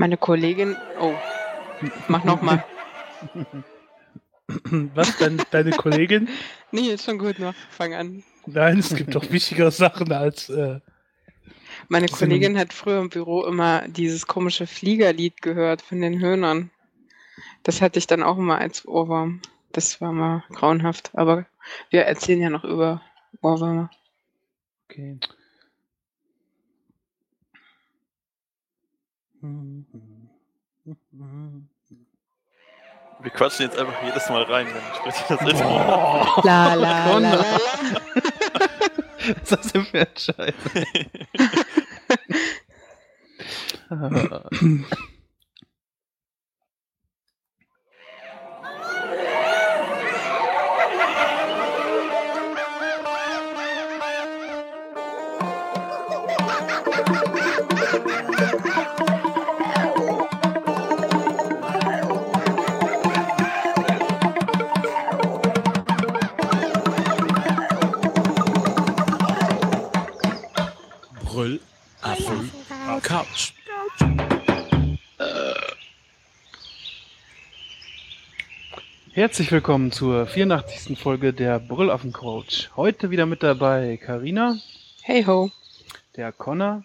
Meine Kollegin. Oh. Mach nochmal. Was, dein, deine Kollegin? Nee, ist schon gut noch. Fang an. Nein, es gibt doch wichtigere Sachen als. Äh, Meine Kollegin hat früher im Büro immer dieses komische Fliegerlied gehört von den Höhnern. Das hatte ich dann auch immer als Ohrwurm. Das war mal grauenhaft. Aber wir erzählen ja noch über Ohrwürmer. okay. Wir quatschen jetzt einfach jedes Mal rein, wenn spricht das Intro. Oh, La la la la. la. Was ist das denn für ein Scheiß? Apfel, Couch. Herzlich willkommen zur 84. Folge der Brüllaffen-Coach. Heute wieder mit dabei Karina, Hey ho. der Connor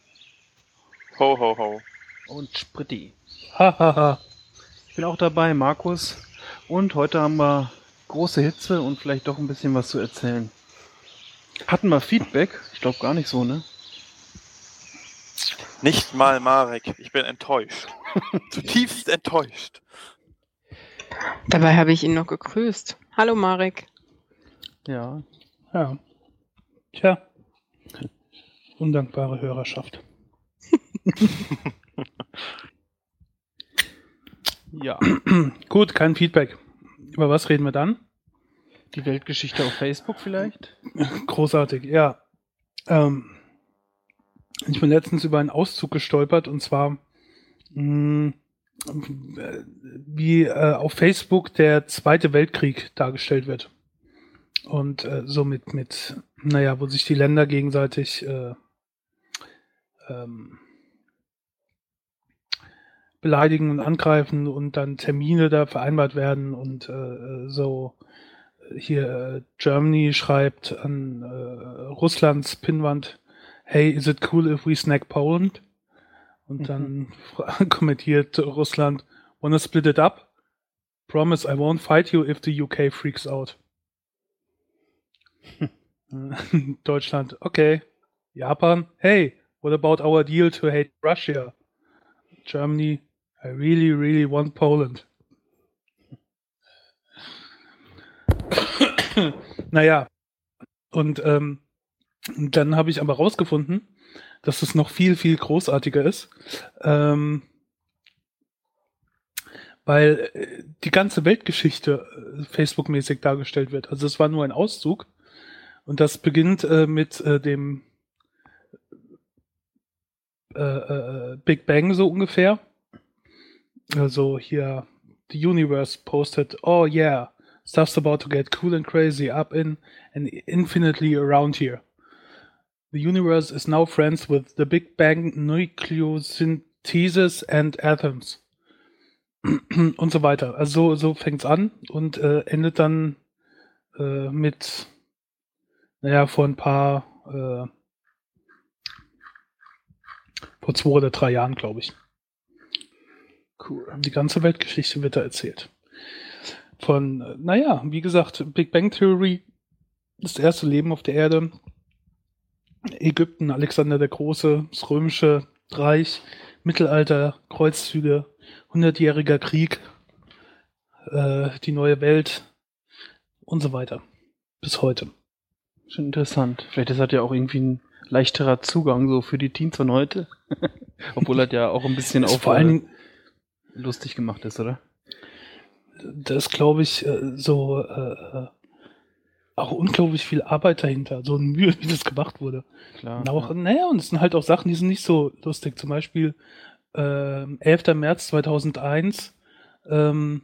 Ho, ho, ho. und Spritti. Hahaha. Ich bin auch dabei, Markus. Und heute haben wir große Hitze und vielleicht doch ein bisschen was zu erzählen. Hatten wir Feedback? Ich glaube gar nicht so, ne? Nicht mal Marek, ich bin enttäuscht. Zutiefst enttäuscht. Dabei habe ich ihn noch gegrüßt. Hallo Marek. Ja. Ja. Tja. Undankbare Hörerschaft. Ja. Gut, kein Feedback. Über was reden wir dann? Die Weltgeschichte auf Facebook vielleicht? Großartig, ja. Ähm, ich bin letztens über einen Auszug gestolpert und zwar mh, äh, wie äh, auf Facebook der Zweite Weltkrieg dargestellt wird. Und äh, so mit, naja, wo sich die Länder gegenseitig äh, ähm, beleidigen und angreifen und dann Termine da vereinbart werden und äh, so hier äh, Germany schreibt an äh, Russlands Pinnwand, hey, is it cool if we snack Poland? Und dann kommentiert Russland, wanna split it up? Promise I won't fight you if the UK freaks out. Deutschland, okay. Japan, hey, what about our deal to hate Russia? Germany, I really, really want Poland. naja, und ähm, dann habe ich aber rausgefunden, dass es noch viel, viel großartiger ist. Ähm, weil äh, die ganze Weltgeschichte äh, Facebook-mäßig dargestellt wird. Also es war nur ein Auszug. Und das beginnt äh, mit äh, dem äh, äh, Big Bang so ungefähr. Also hier, the universe posted, oh yeah, stuff's about to get cool and crazy up in and infinitely around here. The universe is now friends with the Big Bang nucleosynthesis and atoms. und so weiter. Also so, so fängt's an und äh, endet dann äh, mit, naja, vor ein paar, äh, vor zwei oder drei Jahren, glaube ich. Cool. Die ganze Weltgeschichte wird da erzählt. Von, äh, naja, wie gesagt, Big Bang Theory, das erste Leben auf der Erde, Ägypten, Alexander der Große, das römische Reich, Mittelalter, Kreuzzüge, hundertjähriger Krieg, äh, die neue Welt und so weiter. Bis heute. Schon interessant. Vielleicht ist das ja auch irgendwie ein leichterer Zugang so für die Teens von heute. Obwohl das ja auch ein bisschen auf vor allen Dingen, lustig gemacht ist, oder? das glaube ich, äh, so äh, auch unglaublich viel Arbeit dahinter, so eine Mühe, wie das gemacht wurde. Klar. Und auch, ja. naja, und es sind halt auch Sachen, die sind nicht so lustig. Zum Beispiel ähm, 11. März 2001, ähm,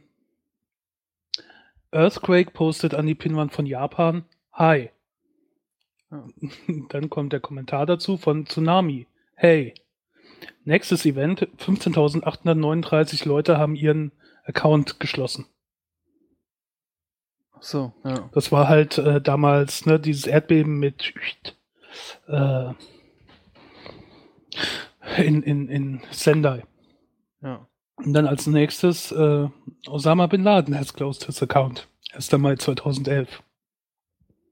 Earthquake postet an die Pinnwand von Japan, Hi. Ja. Dann kommt der Kommentar dazu von Tsunami, Hey. Nächstes Event, 15.839 Leute haben ihren Account geschlossen. So, ja. Das war halt äh, damals ne, dieses Erdbeben mit äh, in, in, in Sendai. Ja. Und dann als nächstes äh, Osama Bin Laden has closed his account. 1. Mai 2011.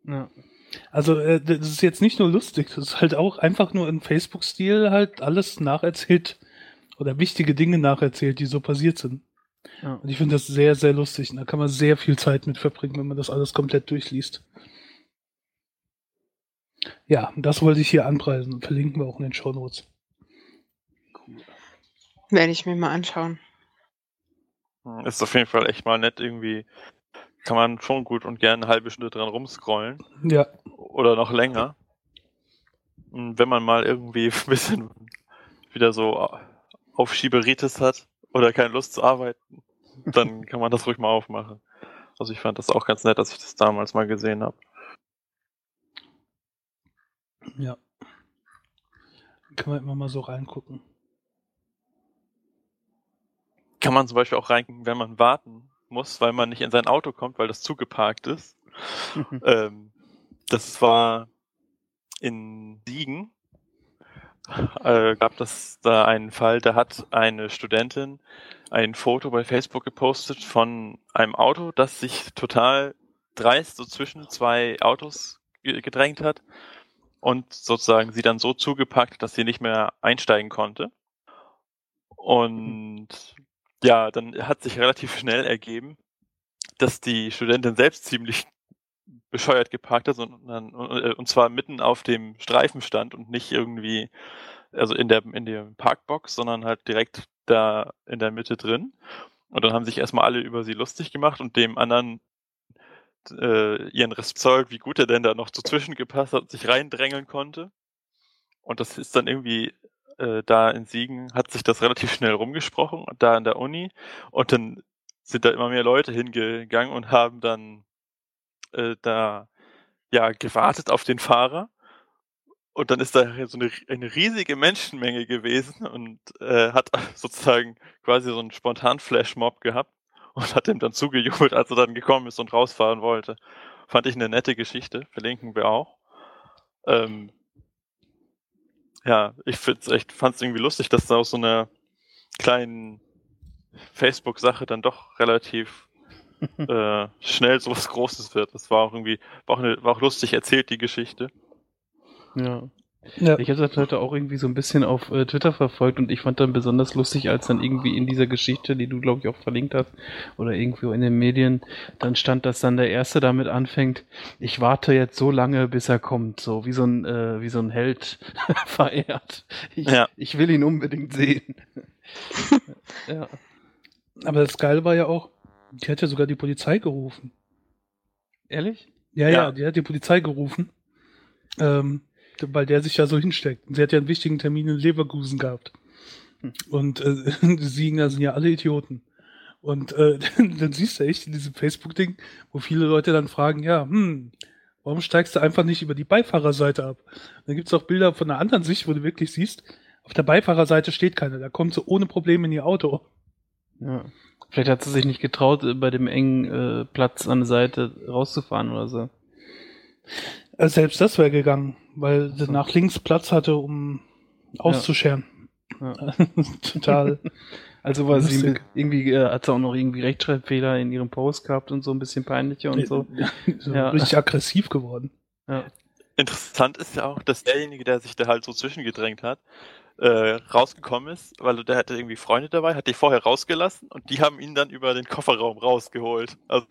ja. Also äh, das ist jetzt nicht nur lustig, das ist halt auch einfach nur im Facebook-Stil halt alles nacherzählt oder wichtige Dinge nacherzählt, die so passiert sind. Ja. Und ich finde das sehr, sehr lustig. Und da kann man sehr viel Zeit mit verbringen, wenn man das alles komplett durchliest. Ja, und das wollte ich hier anpreisen und verlinken wir auch in den Show Notes. Werde ich mir mal anschauen. Hm, Ist auf jeden Fall echt mal nett irgendwie. Kann man schon gut und gerne eine halbe Stunde dran rumscrollen. Ja, Oder noch länger. Und wenn man mal irgendwie ein bisschen wieder so Aufschieberitis hat oder keine Lust zu arbeiten, dann kann man das ruhig mal aufmachen. Also ich fand das auch ganz nett, dass ich das damals mal gesehen habe. ja. Kann man immer mal so reingucken. Kann man zum Beispiel auch reingucken, wenn man warten muss, weil man nicht in sein Auto kommt, weil das zugeparkt ist. ähm, das war in Siegen. Äh, gab das da einen Fall, da hat eine Studentin ein Foto bei Facebook gepostet von einem Auto, das sich total dreist so zwischen zwei Autos ge- gedrängt hat und sozusagen sie dann so zugepackt, dass sie nicht mehr einsteigen konnte. Und ja, dann hat sich relativ schnell ergeben, dass die Studentin selbst ziemlich bescheuert geparkt hat dann, äh, und zwar mitten auf dem Streifen stand und nicht irgendwie, also in der, in der Parkbox, sondern halt direkt da in der Mitte drin. Und dann haben sich erstmal alle über sie lustig gemacht und dem anderen äh, ihren Respekt, wie gut er denn da noch so zwischengepasst hat und sich reindrängeln konnte. Und das ist dann irgendwie äh, da in Siegen hat sich das relativ schnell rumgesprochen, da an der Uni. Und dann sind da immer mehr Leute hingegangen und haben dann äh, da ja gewartet auf den Fahrer. Und dann ist da so eine, eine riesige Menschenmenge gewesen und äh, hat sozusagen quasi so einen spontan Flashmob gehabt und hat ihm dann zugejubelt, als er dann gekommen ist und rausfahren wollte. Fand ich eine nette Geschichte, verlinken wir auch. Ähm, ja, ich find's echt, fand's irgendwie lustig, dass da aus so einer kleinen Facebook-Sache dann doch relativ äh, schnell sowas Großes wird. Das war auch irgendwie, war auch, eine, war auch lustig erzählt, die Geschichte. ja. Ja, Ich habe das heute auch irgendwie so ein bisschen auf äh, Twitter verfolgt und ich fand dann besonders lustig, als dann irgendwie in dieser Geschichte, die du glaube ich auch verlinkt hast, oder irgendwo in den Medien, dann stand, dass dann der Erste damit anfängt, ich warte jetzt so lange, bis er kommt, so wie so ein, äh, wie so ein Held verehrt. Ich, Ja. ich will ihn unbedingt sehen. ja. aber das Geile war ja auch, die hat ja sogar die Polizei gerufen. Ehrlich? Ja, ja, Ja. die hat die Polizei gerufen. Ähm, weil der sich ja so hinsteckt. Und sie hat ja einen wichtigen Termin in Leverkusen gehabt. Hm. Und äh, die Siegener sind ja alle Idioten. Und äh, dann siehst du echt in diesem Facebook-Ding, wo viele Leute dann fragen, ja, hm, warum steigst du einfach nicht über die Beifahrerseite ab? Dann gibt's auch Bilder von einer anderen Sicht, wo du wirklich siehst, auf der Beifahrerseite steht keiner, da kommt sie ohne Probleme in ihr Auto. Ja. Vielleicht hat sie sich nicht getraut, äh, bei dem engen äh, Platz an der Seite rauszufahren oder so. Äh, Selbst das wäre gegangen, weil sie nach links Platz hatte, um auszuscheren. Ja. Total. Also war sie Lustig. irgendwie, äh, hat sie auch noch irgendwie Rechtschreibfehler in ihrem Post gehabt und so ein bisschen peinlicher und so. so Ja. Richtig aggressiv geworden. Ja. Interessant ist ja auch, dass derjenige, der sich da halt so zwischengedrängt hat, äh, rausgekommen ist, weil der hatte irgendwie Freunde dabei, hat die vorher rausgelassen und die haben ihn dann über den Kofferraum rausgeholt. Also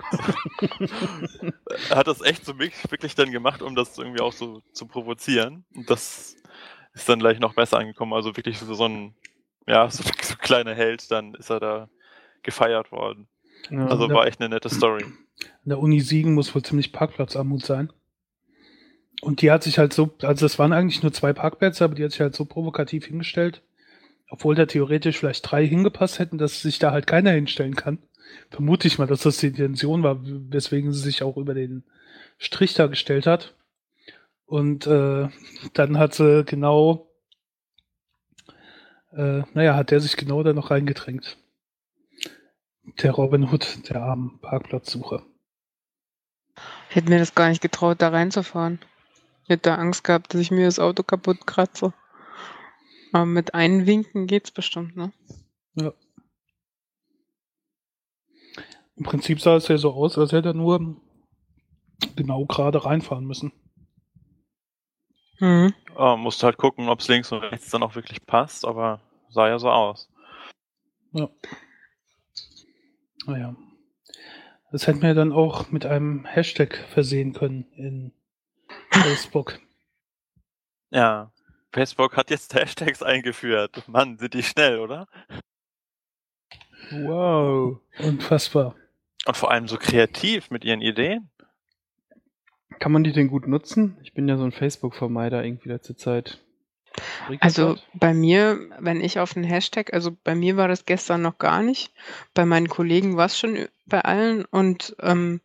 er hat das echt so wirklich, wirklich dann gemacht, um das irgendwie auch so zu provozieren. Und das ist dann gleich noch besser angekommen. Also wirklich so, so ein, ja, so, so ein kleiner Held, dann ist er da gefeiert worden. Ja. Also war echt eine nette Story. An der Uni Siegen muss wohl ziemlich Parkplatzarmut sein. Und die hat sich halt so, also es waren eigentlich nur zwei Parkplätze, aber die hat sich halt so provokativ hingestellt, obwohl da theoretisch vielleicht drei hingepasst hätten, dass sich da halt keiner hinstellen kann. Vermute ich mal, dass das die Intention war, weswegen sie sich auch über den Strich da gestellt hat. Und äh, dann hat sie genau, äh, naja, hat der sich genau da noch reingedrängt. Der Robin Hood, der armen Parkplatzsucher. Ich hätte mir das gar nicht getraut, da reinzufahren. Ich hätte Angst gehabt, dass ich mir das Auto kaputt kratze. Aber mit Einwinken geht's bestimmt, ne? Ja. Im Prinzip sah es ja so aus, als hätte er nur genau gerade reinfahren müssen. Mhm. Oh, musst halt gucken, ob es links und rechts dann auch wirklich passt, aber sah ja so aus. Ja. Naja. Das hätten wir dann auch mit einem Hashtag versehen können in Facebook. Ja. Facebook hat jetzt Hashtags eingeführt. Mann, sind die schnell, oder? Wow. Unfassbar. Und vor allem so kreativ mit ihren Ideen. Kann man die denn gut nutzen? Ich bin ja so ein Facebook-Vermeider irgendwie letzte Zeit. Also bei mir, wenn ich auf einen Hashtag, also bei mir war das gestern noch gar nicht. Bei meinen Kollegen war es schon bei allen und ähm,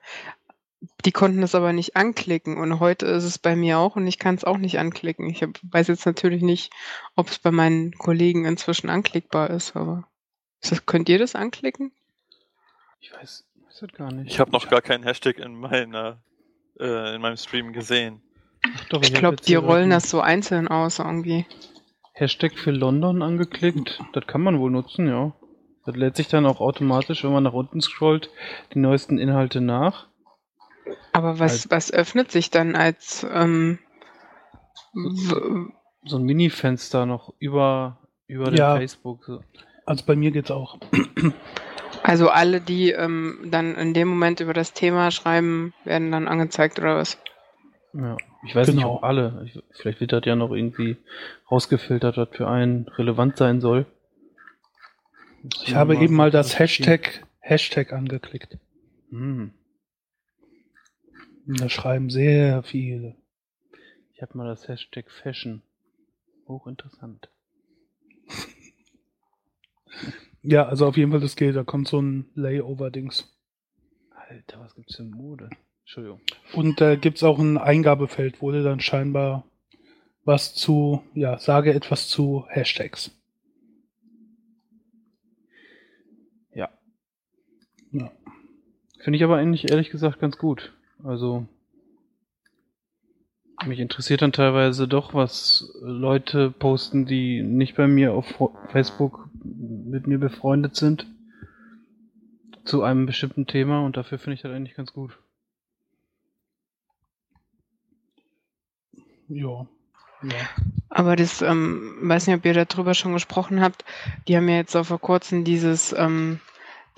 die konnten es aber nicht anklicken. Und heute ist es bei mir auch und ich kann es auch nicht anklicken. Ich hab, weiß jetzt natürlich nicht, ob es bei meinen Kollegen inzwischen anklickbar ist, aber ist das, könnt ihr das anklicken? Ich weiß, weiß das gar nicht. Ich habe noch gar keinen Hashtag in meiner äh, in meinem Stream gesehen. Ach doch, Ich hab glaube, die rollen das so einzeln aus irgendwie. Hashtag für London angeklickt. Das kann man wohl nutzen, ja. Das lädt sich dann auch automatisch, wenn man nach unten scrollt, die neuesten Inhalte nach. Aber was, Halt- was öffnet sich dann als ähm, So ein Mini-Fenster noch über, über Ja. Facebook. So. Also bei mir geht's auch. Also alle, die ähm, dann in dem Moment über das Thema schreiben, werden dann angezeigt oder was? Ja. Ich weiß nicht, Genau. ob alle. Ich, vielleicht wird das ja noch irgendwie rausgefiltert, was für einen relevant sein soll. Ich man habe eben mal das. Hashtag Hashtag angeklickt. Hm. Da schreiben sehr viele. Ich habe mal das Hashtag Fashion. Hochinteressant. Ja, also auf jeden Fall das geht. Da kommt so ein Layover-Dings. Alter, was gibt's für Mode? Entschuldigung. Und da gibt's auch ein Eingabefeld, wo du dann scheinbar was zu, ja, sage etwas zu Hashtags. Ja. Ja. Finde ich aber eigentlich ehrlich gesagt ganz gut. Also mich interessiert dann teilweise doch, was Leute posten, die nicht bei mir auf Facebook mit mir befreundet sind zu einem bestimmten Thema und dafür finde ich das eigentlich ganz gut. Ja. Ja. Aber das, ähm, weiß nicht, ob ihr darüber schon gesprochen habt. Die haben ja jetzt auch vor kurzem dieses, ähm,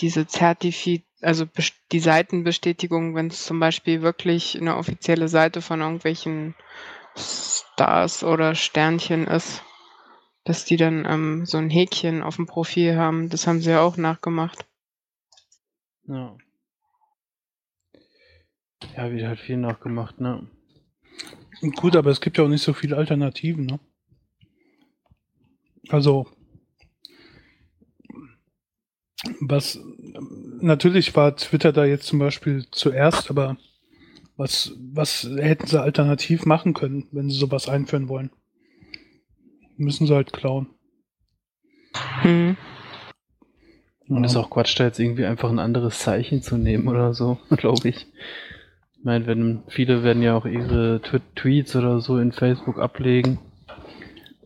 diese Zertifi, also die Seitenbestätigung, wenn es zum Beispiel wirklich eine offizielle Seite von irgendwelchen Stars oder Sternchen ist, dass die dann ähm, so ein Häkchen auf dem Profil haben. Das haben sie ja auch nachgemacht. Ja. Ja, wird halt viel nachgemacht, ne? Gut, aber es gibt ja auch nicht so viele Alternativen, ne? Also, was, natürlich war Twitter da jetzt zum Beispiel zuerst, aber was, was hätten sie alternativ machen können, wenn sie sowas einführen wollen? Müssen sie halt klauen. Hm. Und ist auch Quatsch, da jetzt irgendwie einfach ein anderes Zeichen zu nehmen oder so, glaube ich. Ich meine, wenn viele werden ja auch ihre Tw Tweets oder so in Facebook ablegen.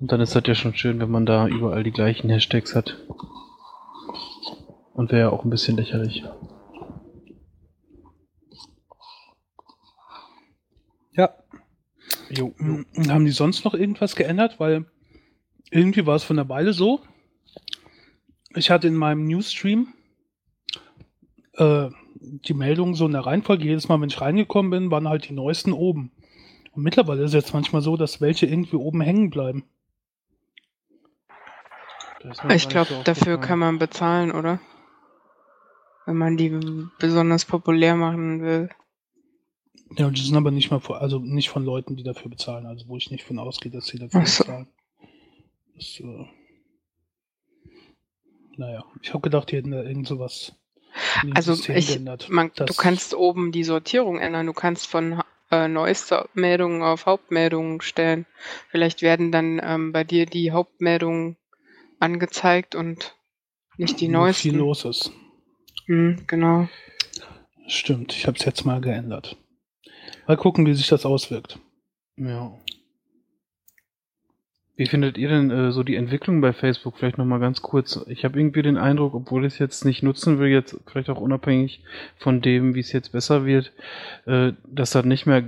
Und dann ist das ja schon schön, wenn man da überall die gleichen Hashtags hat. Und wäre ja auch ein bisschen lächerlich. Ja. Jo, Mm, Haben die sonst noch irgendwas geändert? Weil irgendwie war es von der Weile so. Ich hatte in meinem Newsstream äh, die Meldungen so in der Reihenfolge. Jedes Mal, wenn ich reingekommen bin, waren halt die neuesten oben. Und mittlerweile ist es jetzt manchmal so, dass welche irgendwie oben hängen bleiben. Ich glaube, dafür kann man bezahlen, oder? Wenn man die besonders populär machen will. Ja, und die sind aber nicht mal von, also nicht von Leuten, die dafür bezahlen. Also wo ich nicht von ausgehe, dass sie dafür so. bezahlen. Das, äh, naja, ich habe gedacht, die hätten da irgend sowas Also System ich, geändert. man, du kannst oben die Sortierung ändern. Du kannst von äh, neueste Meldungen auf Hauptmeldungen stellen. Vielleicht werden dann ähm, bei dir die Hauptmeldungen angezeigt und nicht die neuesten. viel los ist. Hm, genau. Stimmt, ich habe es jetzt mal geändert. Mal gucken, wie sich das auswirkt. Ja. Wie findet ihr denn äh, so die Entwicklung bei Facebook? Vielleicht nochmal ganz kurz. Ich habe irgendwie den Eindruck, obwohl ich es jetzt nicht nutzen will, jetzt vielleicht auch unabhängig von dem, wie es jetzt besser wird, äh, dass das nicht mehr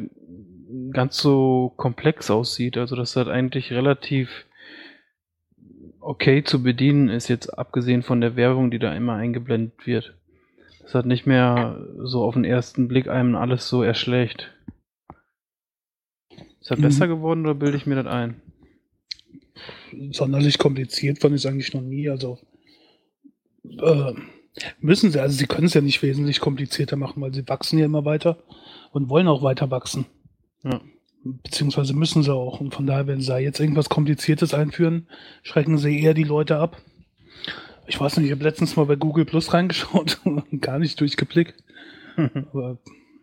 ganz so komplex aussieht. Also dass das eigentlich relativ okay zu bedienen ist, jetzt abgesehen von der Werbung, die da immer eingeblendet wird. Das hat nicht mehr so auf den ersten Blick einem alles so erschlägt. Ist das Mhm. besser geworden oder bilde ich mir das ein? Sonderlich kompliziert fand ich es eigentlich noch nie. Also äh, müssen sie, also sie können es ja nicht wesentlich komplizierter machen, weil sie wachsen ja immer weiter und wollen auch weiter wachsen. Ja. Beziehungsweise müssen sie auch. Und von daher, wenn sie da jetzt irgendwas Kompliziertes einführen, schrecken sie eher die Leute ab. Ich weiß nicht, ich habe letztens mal bei Google Plus reingeschaut und gar nicht durchgeblickt. Aber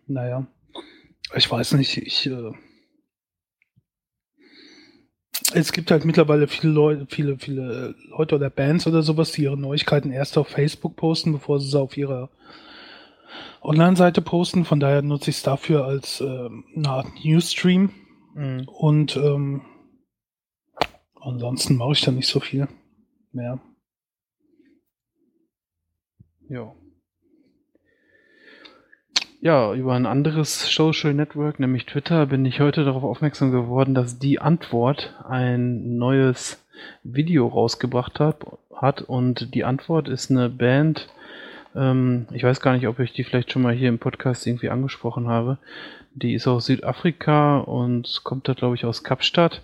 naja, ich weiß nicht, ich. Äh, es gibt halt mittlerweile viele Leute, viele, viele Leute oder Bands oder sowas, die ihre Neuigkeiten erst auf Facebook posten, bevor sie sie auf ihrer Online-Seite posten. Von daher nutze ich es dafür als ähm, eine Art Newsstream. Mhm. Und ähm, ansonsten mache ich da nicht so viel mehr. Ja. Ja, über ein anderes Social Network, nämlich Twitter, bin ich heute darauf aufmerksam geworden, dass die Antwort ein neues Video rausgebracht hat, hat und die Antwort ist eine Band, ähm, ich weiß gar nicht, ob ich die vielleicht schon mal hier im Podcast irgendwie angesprochen habe. Die ist aus Südafrika und kommt da, glaube ich, aus Kapstadt.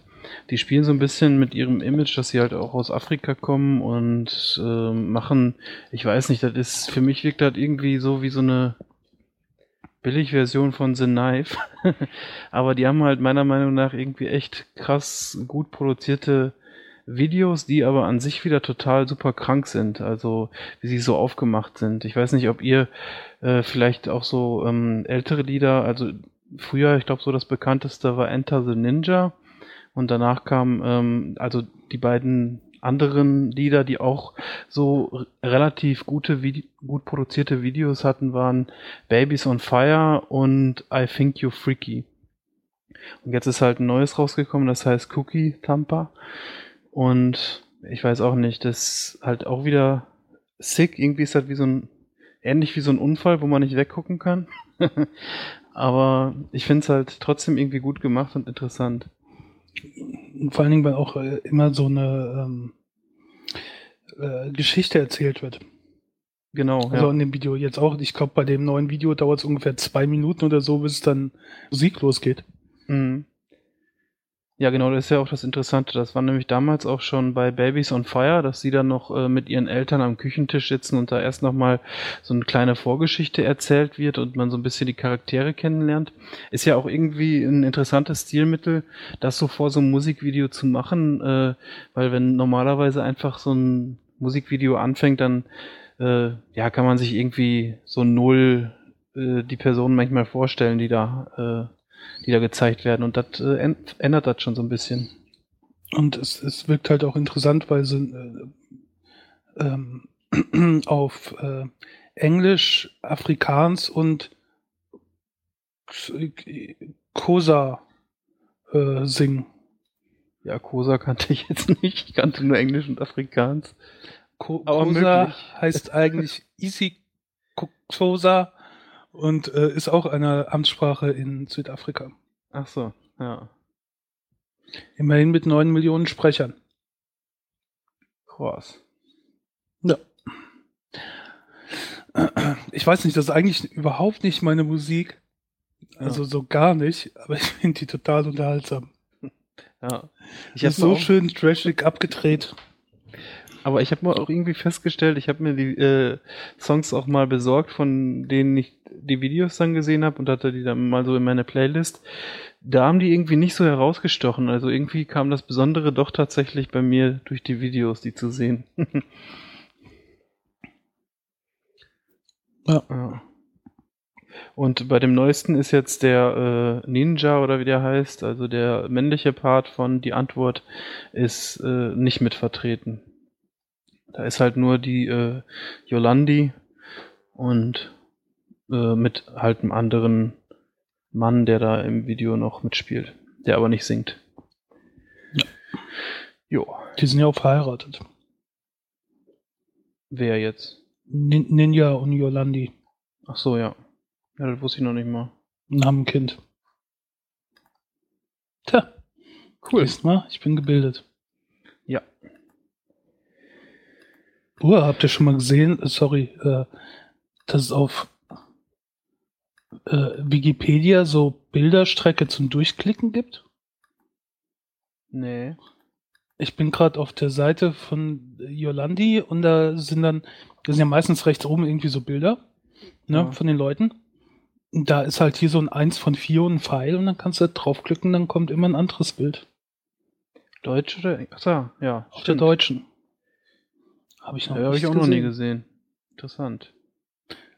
Die spielen so ein bisschen mit ihrem Image, dass sie halt auch aus Afrika kommen und ähm, machen, ich weiß nicht, das ist, für mich wirkt das irgendwie so wie so eine Billigversion von The Knife. Aber die haben halt meiner Meinung nach irgendwie echt krass gut produzierte Videos, die aber an sich wieder total super krank sind, also wie sie so aufgemacht sind. Ich weiß nicht, ob ihr äh, vielleicht auch so ähm, ältere Lieder, also früher, ich glaube so das bekannteste war Enter the Ninja und danach kam ähm, also die beiden anderen Lieder, die auch so relativ gute, gut produzierte Videos hatten, waren Babies on Fire und I Think You Freaky. Und jetzt ist halt ein neues rausgekommen, das heißt Cookie Tampa. Und ich weiß auch nicht, das ist halt auch wieder sick. Irgendwie ist das wie so ein, ähnlich wie so ein Unfall, wo man nicht weggucken kann. Aber ich finde es halt trotzdem irgendwie gut gemacht und interessant. Vor allen Dingen, weil auch äh, immer so eine ähm, äh, Geschichte erzählt wird. Genau, Also ja. in dem Video jetzt auch. Ich glaube, bei dem neuen Video dauert es ungefähr zwei Minuten oder so, bis es dann Musik losgeht. Mhm. Ja, genau, das ist ja auch das Interessante. Das war nämlich damals auch schon bei Babies on Fire, dass sie dann noch äh, mit ihren Eltern am Küchentisch sitzen und da erst nochmal so eine kleine Vorgeschichte erzählt wird und man so ein bisschen die Charaktere kennenlernt. Ist ja auch irgendwie ein interessantes Stilmittel, das so vor so einem Musikvideo zu machen, äh, weil wenn normalerweise einfach so ein Musikvideo anfängt, dann äh, ja, kann man sich irgendwie so null äh, die Personen manchmal vorstellen, die da äh, die da gezeigt werden. Und das äh, änd- ändert das schon so ein bisschen. Und es, es wirkt halt auch interessant, weil sie äh, ähm, auf äh, Englisch, Afrikaans und Kosa äh, singen. Ja, Kosa kannte ich jetzt nicht. Ich kannte nur Englisch und Afrikaans. Ko Kosa heißt eigentlich Isi Kosa und äh, ist auch eine Amtssprache in Südafrika. Ach so, ja. Immerhin mit neun Millionen Sprechern. Krass. Ja. Ich weiß nicht, das ist eigentlich überhaupt nicht meine Musik. Also so gar nicht, aber ich finde die total unterhaltsam. Ja. Ich Die ist habe so auch, schön trashig abgedreht. Aber ich habe mal auch irgendwie festgestellt, ich habe mir die äh, Songs auch mal besorgt, von denen ich die Videos dann gesehen habe und hatte die dann mal so in meine Playlist. Da haben die irgendwie nicht so herausgestochen. Also irgendwie kam das Besondere doch tatsächlich bei mir durch die Videos, die zu sehen. Ja. Ja. Und bei dem neuesten ist jetzt der äh, Ninja oder wie der heißt, also der männliche Part von Die Antwort ist äh, nicht mit vertreten. Da ist halt nur die äh, Yolandi und äh, mit halt einem anderen Mann, der da im Video noch mitspielt, der aber nicht singt. Ja. Jo. Die sind ja auch verheiratet. Wer jetzt? Nin Ninja und Yolandi. Ach so, ja. Ja, das wusste ich noch nicht mal. Und haben ein Kind. Tja. Cool. Siehst mal, ich bin gebildet. Ja. Uh, habt ihr schon mal gesehen, sorry, äh, dass es auf äh, Wikipedia so Bilderstrecke zum Durchklicken gibt? Nee. Ich bin gerade auf der Seite von Yolandi und da sind dann, da sind ja meistens rechts oben irgendwie so Bilder ne, Ja. von den Leuten. Und da ist halt hier so ein 1 von 4 und ein Pfeil und dann kannst du da draufklicken, dann kommt immer ein anderes Bild. Deutsch oder? Ach so, ja. Auf der deutschen. Habe ich noch Ja, habe nicht ich auch noch nie gesehen. gesehen. Interessant.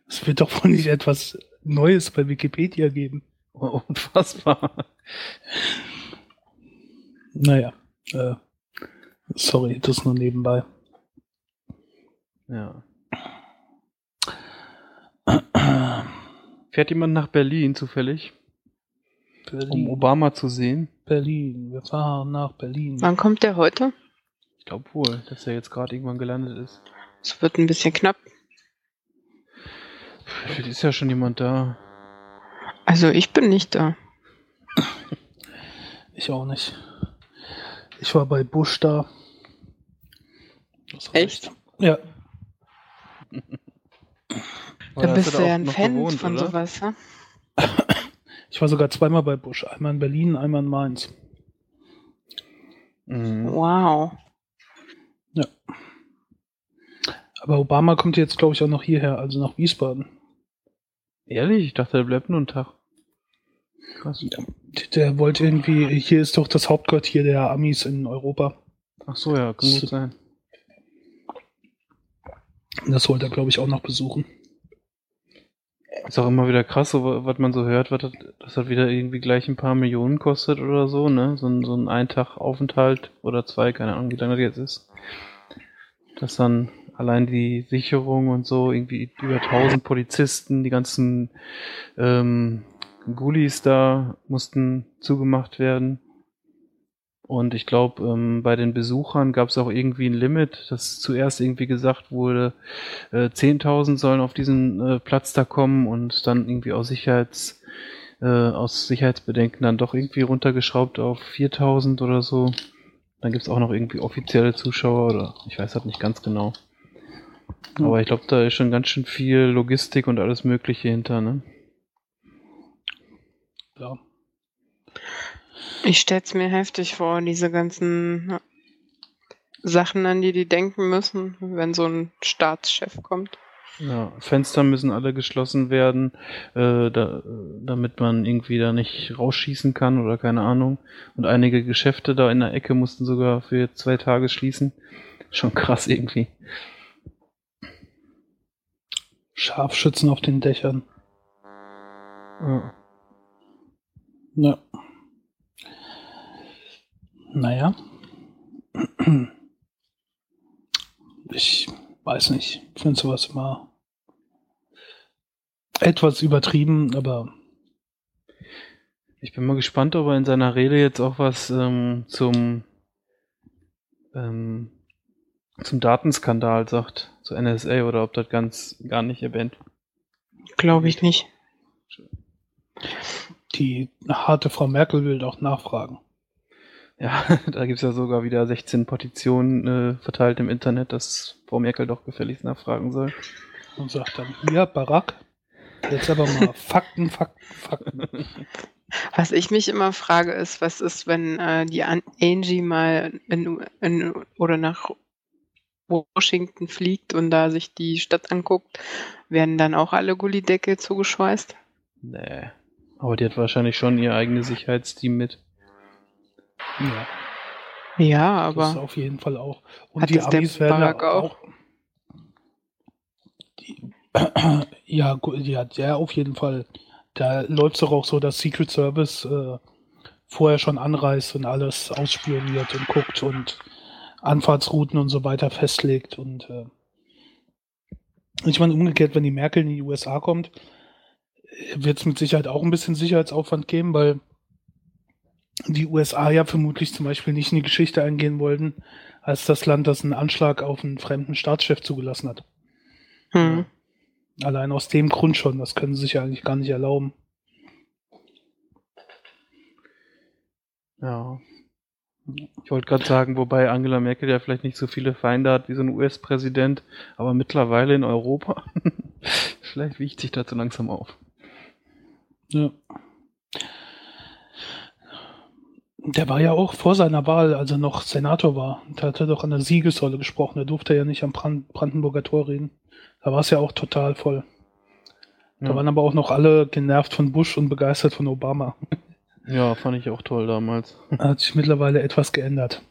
Es wird doch wohl nicht etwas Neues bei Wikipedia geben. Oh, unfassbar. Naja, äh, sorry, das nur nebenbei. Ja. Fährt jemand nach Berlin zufällig, um Berlin, Obama zu sehen? Berlin, wir fahren nach Berlin. Wann kommt der heute? Ich glaube wohl, dass er jetzt gerade irgendwann gelandet ist. Es wird ein bisschen knapp. Vielleicht ist ja schon jemand da. Also ich bin nicht da. Ich auch nicht. Ich war bei Bush da. Das Echt? reicht. Ja, Aber Da hast bist du ja ein Fan gewohnt, von oder? sowas, ja? ich war sogar zweimal bei Bush. Einmal in Berlin, einmal in Mainz. Mhm. Wow. Aber Obama kommt jetzt, glaube ich, auch noch hierher, also nach Wiesbaden. Ehrlich? Ich dachte, der bleibt nur einen Tag. Krass. Der wollte irgendwie, hier ist doch das Hauptquartier der Amis in Europa. Ach so, ja, kann gut sein. Das wollte er, glaube ich, auch noch besuchen. Ist auch immer wieder krass, so, wa- was man so hört, was das, das hat wieder irgendwie gleich ein paar Millionen kostet oder so, ne? So ein, so ein Ein-Tag-Aufenthalt oder zwei, keine Ahnung, wie lange das jetzt ist. Dass dann allein die Sicherung und so, irgendwie über 1000 Polizisten, die ganzen ähm, Gulis da mussten zugemacht werden. Und ich glaube, ähm, bei den Besuchern gab es auch irgendwie ein Limit, dass zuerst irgendwie gesagt wurde, äh, 10.000 sollen auf diesen äh, Platz da kommen und dann irgendwie aus Sicherheits äh, aus Sicherheitsbedenken dann doch irgendwie runtergeschraubt auf 4.000 oder so. Dann gibt's auch noch irgendwie offizielle Zuschauer oder ich weiß halt nicht ganz genau. Ja. Aber ich glaube, da ist schon ganz schön viel Logistik und alles Mögliche hinter, ne? Ja. Ich stell's mir heftig vor, diese ganzen Sachen, an die die denken müssen, wenn so ein Staatschef kommt. Ja, Fenster müssen alle geschlossen werden, äh, da, damit man irgendwie da nicht rausschießen kann oder keine Ahnung. Und einige Geschäfte da in der Ecke mussten sogar für zwei Tage schließen. Schon krass irgendwie. Scharfschützen auf den Dächern. Ja. Ja. Naja. Ich weiß nicht. Ich finde sowas immer etwas übertrieben, aber Ich bin mal gespannt, ob er in seiner Rede jetzt auch was ähm, zum ähm, zum Datenskandal sagt, zu NSA oder ob das ganz gar nicht erwähnt. Glaube ich nicht. die harte Frau Merkel will doch nachfragen. Ja, da gibt's ja sogar wieder 16 Petitionen äh, verteilt im Internet, dass Frau Merkel doch gefälligst nachfragen soll. Und sagt dann, hier, Barack, jetzt aber mal Fakten, Fakten, Fakten. Was ich mich immer frage, ist, was ist, wenn äh, die An Angie mal in, in, oder nach Washington fliegt und da sich die Stadt anguckt, werden dann auch alle Gullideckel zugeschweißt? Nee. Aber die hat wahrscheinlich schon ihr eigenes Sicherheitsteam mit. Ja, Ja, das aber auf jeden Fall auch. Und Hat die Amis werden auch? auch. Die, ja, ja, der auf jeden Fall. Da läuft doch auch so, dass Secret Service äh, vorher schon anreist und alles ausspioniert und guckt und Anfahrtsrouten und so weiter festlegt. Und äh, ich meine, umgekehrt, wenn die Merkel in die USA kommt, wird es mit Sicherheit auch ein bisschen Sicherheitsaufwand geben, weil die USA ja vermutlich zum Beispiel nicht in die Geschichte eingehen wollten, als das Land, das einen Anschlag auf einen fremden Staatschef zugelassen hat. Hm. Allein aus dem Grund schon, das können sie sich ja eigentlich gar nicht erlauben. Ja. Ich wollte gerade sagen, wobei Angela Merkel ja vielleicht nicht so viele Feinde hat wie so ein US-Präsident, aber mittlerweile in Europa, vielleicht wiegt sich dazu langsam auf. Ja. Der war ja auch vor seiner Wahl, als er noch Senator war, da hat er doch an der Siegessäule gesprochen. Da durfte er ja nicht am Brand Brandenburger Tor reden. Da war es ja auch total voll. Da Ja. waren aber auch noch alle genervt von Bush und begeistert von Obama. Ja, fand ich auch toll damals. Hat sich mittlerweile etwas geändert.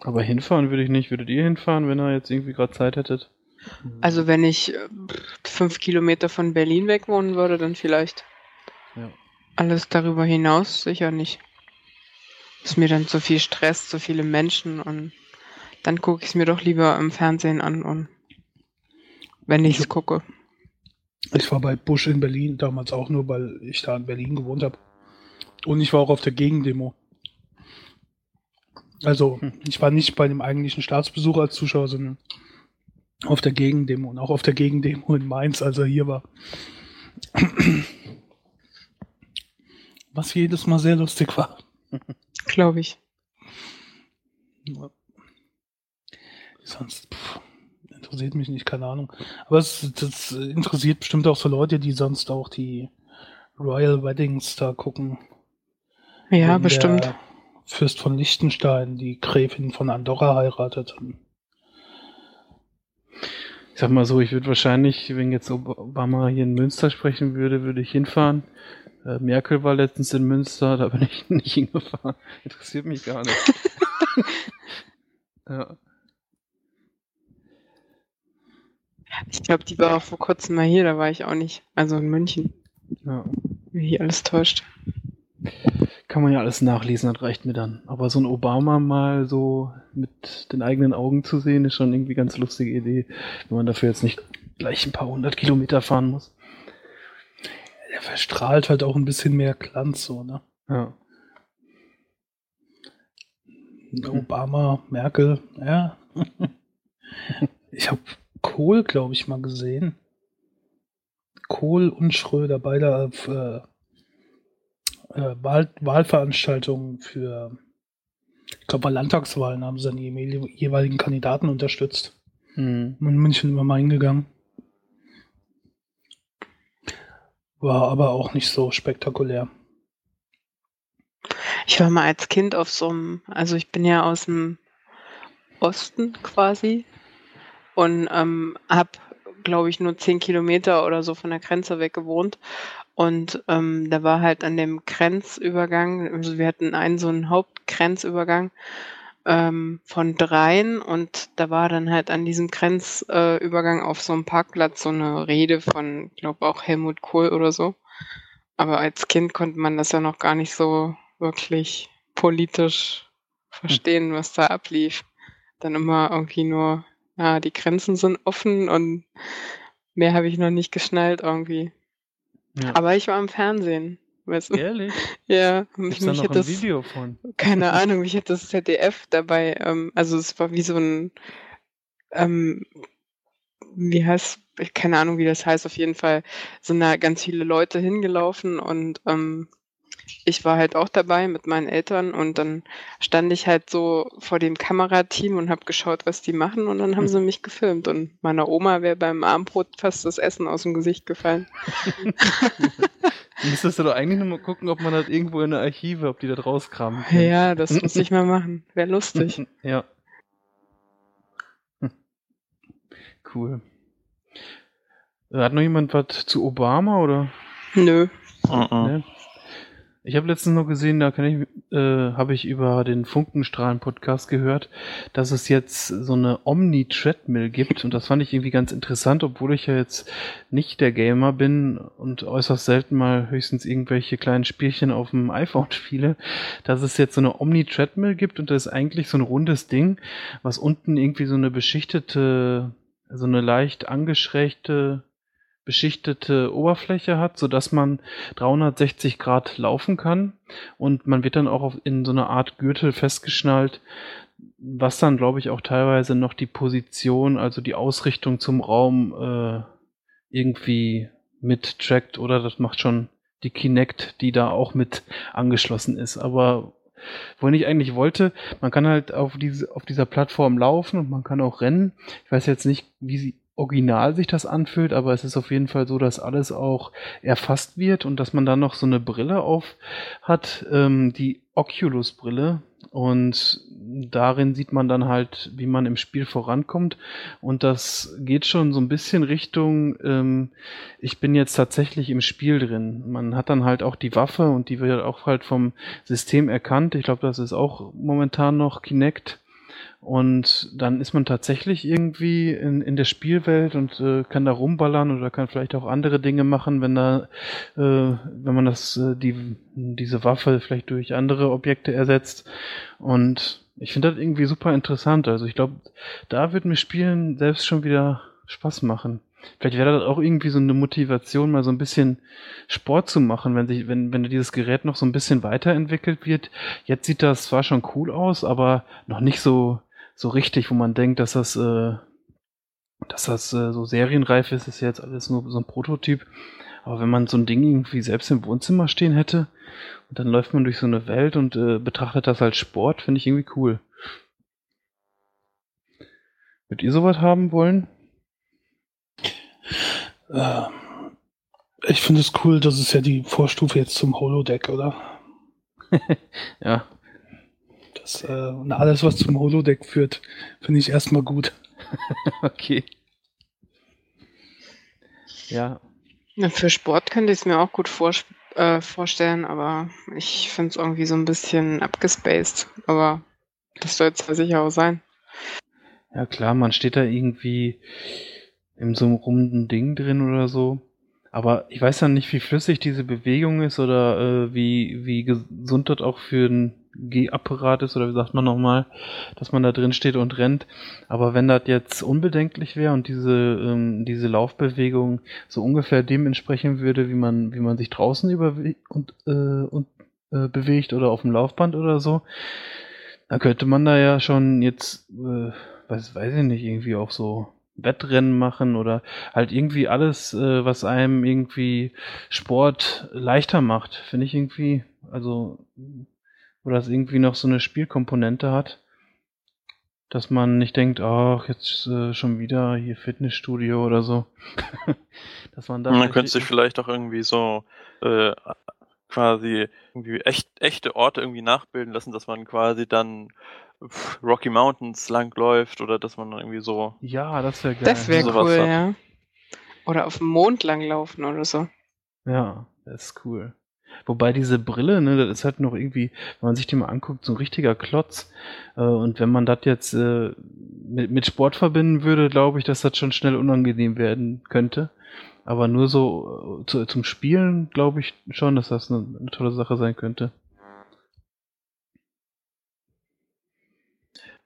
Aber hinfahren würde ich nicht. Würdet ihr hinfahren, wenn ihr jetzt irgendwie gerade Zeit hättet? Also wenn ich äh, fünf Kilometer von Berlin weg wohnen würde, dann vielleicht. Ja. Alles darüber hinaus sicher nicht. Ist mir dann zu viel Stress, zu viele Menschen und dann gucke ich es mir doch lieber im Fernsehen an und wenn ich es gucke. Ich war bei Bush in Berlin, damals auch nur, weil ich da in Berlin gewohnt habe. Und ich war auch auf der Gegendemo. Also, ich war nicht bei dem eigentlichen Staatsbesuch als Zuschauer, sondern auf der Gegendemo und auch auf der Gegendemo in Mainz, als er hier war. Was jedes Mal sehr lustig war. Glaube ich. Sonst pff, interessiert mich nicht, keine Ahnung. Aber es, das interessiert bestimmt auch so Leute, die sonst auch die Royal Weddings da gucken. Ja, Wenn bestimmt. der Fürst von Liechtenstein die Gräfin von Andorra heiratet. Ich sag mal so, ich würde wahrscheinlich, wenn jetzt Obama hier in Münster sprechen würde, würde ich hinfahren. Äh, Merkel war letztens in Münster, da bin ich nicht hingefahren. Interessiert mich gar nicht. ja. Ich glaube, die war auch vor kurzem mal hier, da war ich auch nicht. Also in München. ja. Wie hier alles täuscht. Kann man ja alles nachlesen, das reicht mir dann. Aber so ein Obama mal so mit den eigenen Augen zu sehen, ist schon irgendwie ganz lustige Idee, wenn man dafür jetzt nicht gleich ein paar hundert Kilometer fahren muss. Der verstrahlt halt auch ein bisschen mehr Glanz, so, ne? Ja. Obama, Merkel, ja. ich habe Kohl, glaube ich, mal gesehen. Kohl und Schröder, beide auf äh, äh, Wahl, Wahlveranstaltungen für, ich glaube, bei Landtagswahlen haben sie dann die jeweil- jeweiligen Kandidaten unterstützt. Hm. In München immer mal hingegangen. War aber auch nicht so spektakulär. Ich war mal als Kind auf so einem, also ich bin ja aus dem Osten quasi und ähm, habe, glaube ich, nur zehn Kilometer oder so von der Grenze weg gewohnt. Und ähm, da war halt an dem Grenzübergang, also wir hatten einen so einen Hauptgrenzübergang ähm, von dreien und da war dann halt an diesem Grenzübergang äh, auf so einem Parkplatz so eine Rede von, glaube auch Helmut Kohl oder so. Aber als Kind konnte man das ja noch gar nicht so wirklich politisch verstehen, was da ablief. Dann immer irgendwie nur, ja, die Grenzen sind offen und mehr habe ich noch nicht geschnallt irgendwie. Ja. Aber ich war im Fernsehen. Weißt du? Ehrlich? Ja, Gibt's mich, da noch hat ein das, Video von? keine Ahnung, mich hat das ZDF dabei, ähm, also es war wie so ein, ähm, wie heißt, keine Ahnung, wie das heißt, auf jeden Fall sind da ganz viele Leute hingelaufen und ähm, ich war halt auch dabei mit meinen Eltern und dann stand ich halt so vor dem Kamerateam und habe geschaut, was die machen und dann haben sie mich gefilmt und meiner Oma wäre beim Abendbrot fast das Essen aus dem Gesicht gefallen. Müsstest du doch eigentlich nur mal gucken, ob man das irgendwo in der Archive, ob die das rauskramen können. Ja, das muss ich mal machen. Wäre lustig. Ja. Cool. Hat noch jemand was zu Obama oder? Nö. Mhm. Ne? Ich habe letztens noch gesehen, da kann ich, äh, habe ich über den Funkenstrahlen-Podcast gehört, dass es jetzt so eine Omni-Treadmill gibt. Und das fand ich irgendwie ganz interessant, obwohl ich ja jetzt nicht der Gamer bin und äußerst selten mal höchstens irgendwelche kleinen Spielchen auf dem iPhone spiele, dass es jetzt so eine Omni-Treadmill gibt. Und das ist eigentlich so ein rundes Ding, was unten irgendwie so eine beschichtete, so eine leicht angeschrägte beschichtete Oberfläche hat, so dass man 360 Grad laufen kann und man wird dann auch in so eine Art Gürtel festgeschnallt, was dann glaube ich auch teilweise noch die Position, also die Ausrichtung zum Raum äh, irgendwie mit trackt oder das macht schon die Kinect, die da auch mit angeschlossen ist. Aber wohin ich eigentlich wollte, man kann halt auf, diese, auf dieser Plattform laufen und man kann auch rennen. Ich weiß jetzt nicht, wie sie original sich das anfühlt, aber es ist auf jeden Fall so, dass alles auch erfasst wird und dass man dann noch so eine Brille auf hat, ähm, die Oculus-Brille. Und darin sieht man dann halt, wie man im Spiel vorankommt. Und das geht schon so ein bisschen Richtung, ähm, ich bin jetzt tatsächlich im Spiel drin. Man hat dann halt auch die Waffe und die wird auch halt vom System erkannt. Ich glaube, das ist auch momentan noch Kinect. Und dann ist man tatsächlich irgendwie in, in der Spielwelt und äh, kann da rumballern oder kann vielleicht auch andere Dinge machen, wenn da, äh, wenn man das, äh, die, diese Waffe vielleicht durch andere Objekte ersetzt. Und ich finde das irgendwie super interessant. Also ich glaube, da wird mir Spielen selbst schon wieder Spaß machen. Vielleicht wäre das auch irgendwie so eine Motivation, mal so ein bisschen Sport zu machen, wenn sich, wenn, wenn dieses Gerät noch so ein bisschen weiterentwickelt wird. Jetzt sieht das zwar schon cool aus, aber noch nicht so, so richtig, wo man denkt, dass das, äh, dass das äh, so serienreif ist, ist ja jetzt alles nur so ein Prototyp. Aber wenn man so ein Ding irgendwie selbst im Wohnzimmer stehen hätte und dann läuft man durch so eine Welt und äh, betrachtet das als Sport, finde ich irgendwie cool. Würdet ihr sowas haben wollen? Äh, ich finde es cool, das ist ja die Vorstufe jetzt zum Holodeck, oder? ja, Das, äh, und alles, was zum Holodeck führt, finde ich erstmal gut. okay. Ja, Ja, für Sport könnte ich es mir auch gut vor, äh, vorstellen, aber ich finde es irgendwie so ein bisschen abgespaced. Aber das soll ja sicher auch sein. ja klar, man steht da irgendwie in so einem runden Ding drin oder so. Aber ich weiß dann nicht, wie flüssig diese Bewegung ist oder äh, wie, wie gesund das auch für ein Gehapparat ist oder wie sagt man nochmal, dass man da drin steht und rennt. Aber wenn das jetzt unbedenklich wäre und diese, ähm, diese Laufbewegung so ungefähr dem entsprechen würde, wie man, wie man sich draußen und, äh, und äh, bewegt oder auf dem Laufband oder so, dann könnte man da ja schon jetzt, äh, weiß, weiß ich nicht, irgendwie auch so Wettrennen machen oder halt irgendwie alles, äh, was einem irgendwie Sport leichter macht, finde ich irgendwie, also, wo das irgendwie noch so eine Spielkomponente hat, dass man nicht denkt, ach, jetzt äh, schon wieder hier Fitnessstudio oder so. dass man da Man vielleicht- könnte sich vielleicht auch irgendwie so äh, quasi irgendwie echt, echte Orte irgendwie nachbilden lassen, dass man quasi dann Rocky Mountains langläuft oder dass man dann irgendwie so. ja, das wäre geil. Das wäre cool, hat. ja. Oder auf dem Mond langlaufen oder so. Ja, das ist cool. Wobei diese Brille, ne, das ist halt noch irgendwie, wenn man sich die mal anguckt, so ein richtiger Klotz. Äh, und wenn man das jetzt äh, mit, mit Sport verbinden würde, glaube ich, dass das schon schnell unangenehm werden könnte. Aber nur so äh, zu, zum Spielen glaube ich schon, dass das eine, eine tolle Sache sein könnte.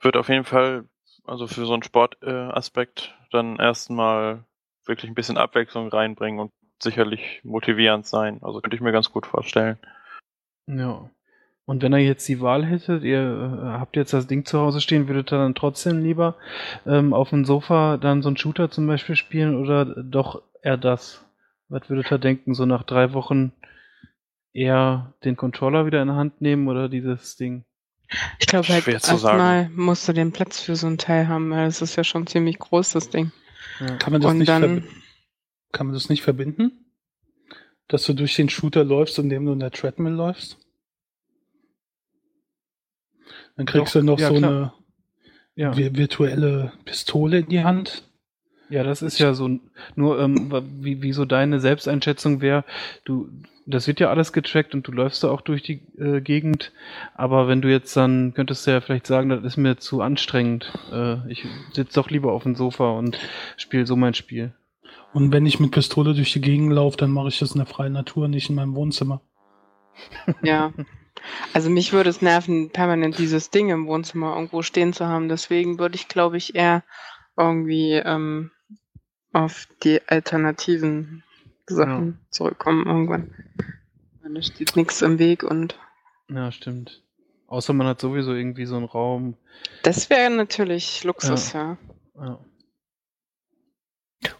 Wird auf jeden Fall, also für so einen Sportaspekt äh, dann erstmal wirklich ein bisschen Abwechslung reinbringen und sicherlich motivierend sein. Also könnte ich mir ganz gut vorstellen. Ja. Und wenn ihr jetzt die Wahl hättet, ihr äh, habt jetzt das Ding zu Hause stehen, würdet ihr dann trotzdem lieber ähm, auf dem Sofa dann so einen Shooter zum Beispiel spielen oder doch eher das? Was würdet ihr denken, so nach drei Wochen eher den Controller wieder in der Hand nehmen oder dieses Ding? Ich glaube halt erstmal musst du den Platz für so ein Teil haben, weil es ist ja schon ziemlich groß, das Ding. Ja. Kann man das Und nicht dann, Kann man das nicht verbinden? Dass du durch den Shooter läufst, indem du in der Treadmill läufst? Dann kriegst Doch, du noch ja, so klar. eine Ja. vi- virtuelle Pistole in die Hand. Ja, das ist ja so, nur ähm, wie, wie so deine Selbsteinschätzung wäre, du, das wird ja alles getrackt und du läufst da auch durch die äh, Gegend, aber wenn du jetzt dann, könntest du ja vielleicht sagen, das ist mir zu anstrengend, äh, ich sitze doch lieber auf dem Sofa und spiele so mein Spiel. Und wenn ich mit Pistole durch die Gegend laufe, dann mache ich das in der freien Natur, nicht in meinem Wohnzimmer. Ja. Also mich würde es nerven, permanent dieses Ding im Wohnzimmer irgendwo stehen zu haben. Deswegen würde ich, glaube ich, eher irgendwie ähm, auf die alternativen Sachen zurückkommen irgendwann. Weil Da steht nichts im Weg und Ja, stimmt. Außer man hat sowieso irgendwie so einen Raum. das wäre natürlich Luxus, ja. Ja.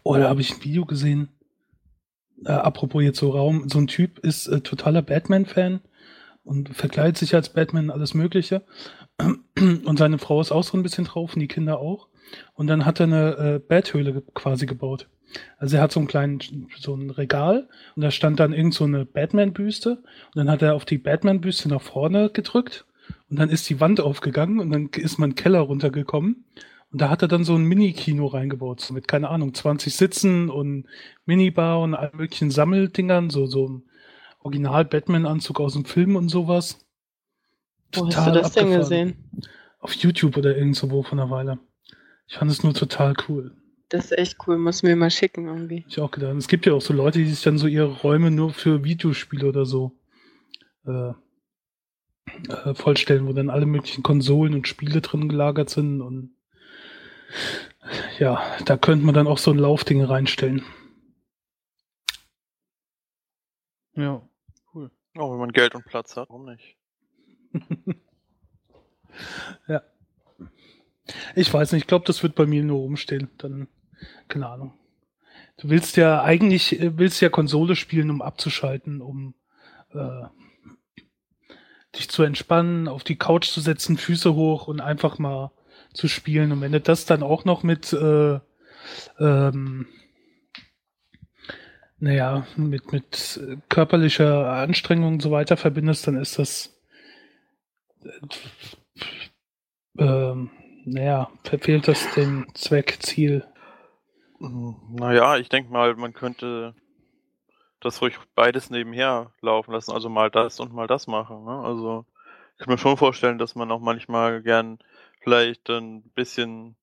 Oh, da habe ich ein Video gesehen. Äh, apropos jetzt so Raum, so ein Typ ist äh, totaler Batman-Fan und verkleidet sich als Batman alles Mögliche. Und seine Frau ist auch so ein bisschen drauf und die Kinder auch. Und dann hat er eine äh, Bathöhle ge quasi gebaut. Also er hat so einen kleinen, so ein Regal und da stand dann irgend so eine Batman-Büste und dann hat er auf die Batman-Büste nach vorne gedrückt und dann ist die Wand aufgegangen und dann ist man Keller runtergekommen und da hat er dann so ein Mini-Kino reingebaut, so mit, keine Ahnung, 20 Sitzen und Minibar und allen möglichen Sammeldingern, so, so ein Original-Batman-Anzug aus dem Film und sowas. Wo hast du das denn abgefahren. gesehen? Auf YouTube oder irgendwo von einer Weile. Ich fand es nur total cool. Das ist echt cool, muss mir mal schicken irgendwie. Ich auch gedacht. Es gibt ja auch so Leute, die sich dann so ihre Räume nur für Videospiele oder so äh, äh, vollstellen, wo dann alle möglichen Konsolen und Spiele drin gelagert sind und ja, da könnte man dann auch so ein Laufding reinstellen. Ja. Oh, wenn man Geld und Platz hat, warum nicht? ja. Ich weiß nicht, ich glaube, das wird bei mir nur rumstehen. Dann, keine Ahnung. Du willst ja eigentlich, äh, willst ja Konsole spielen, um abzuschalten, um äh, dich zu entspannen, auf die Couch zu setzen, Füße hoch und einfach mal zu spielen. Und wenn du das dann auch noch mit, äh, ähm, naja, mit, mit äh, körperlicher Anstrengung und so weiter verbindest, dann ist das, äh, ähm, naja, verfehlt das den Zweck, Ziel. Naja, ich denke mal, man könnte das ruhig beides nebenher laufen lassen, also mal das und mal das machen. Ne? Also ich kann mir schon vorstellen, dass man auch manchmal gern vielleicht ein bisschen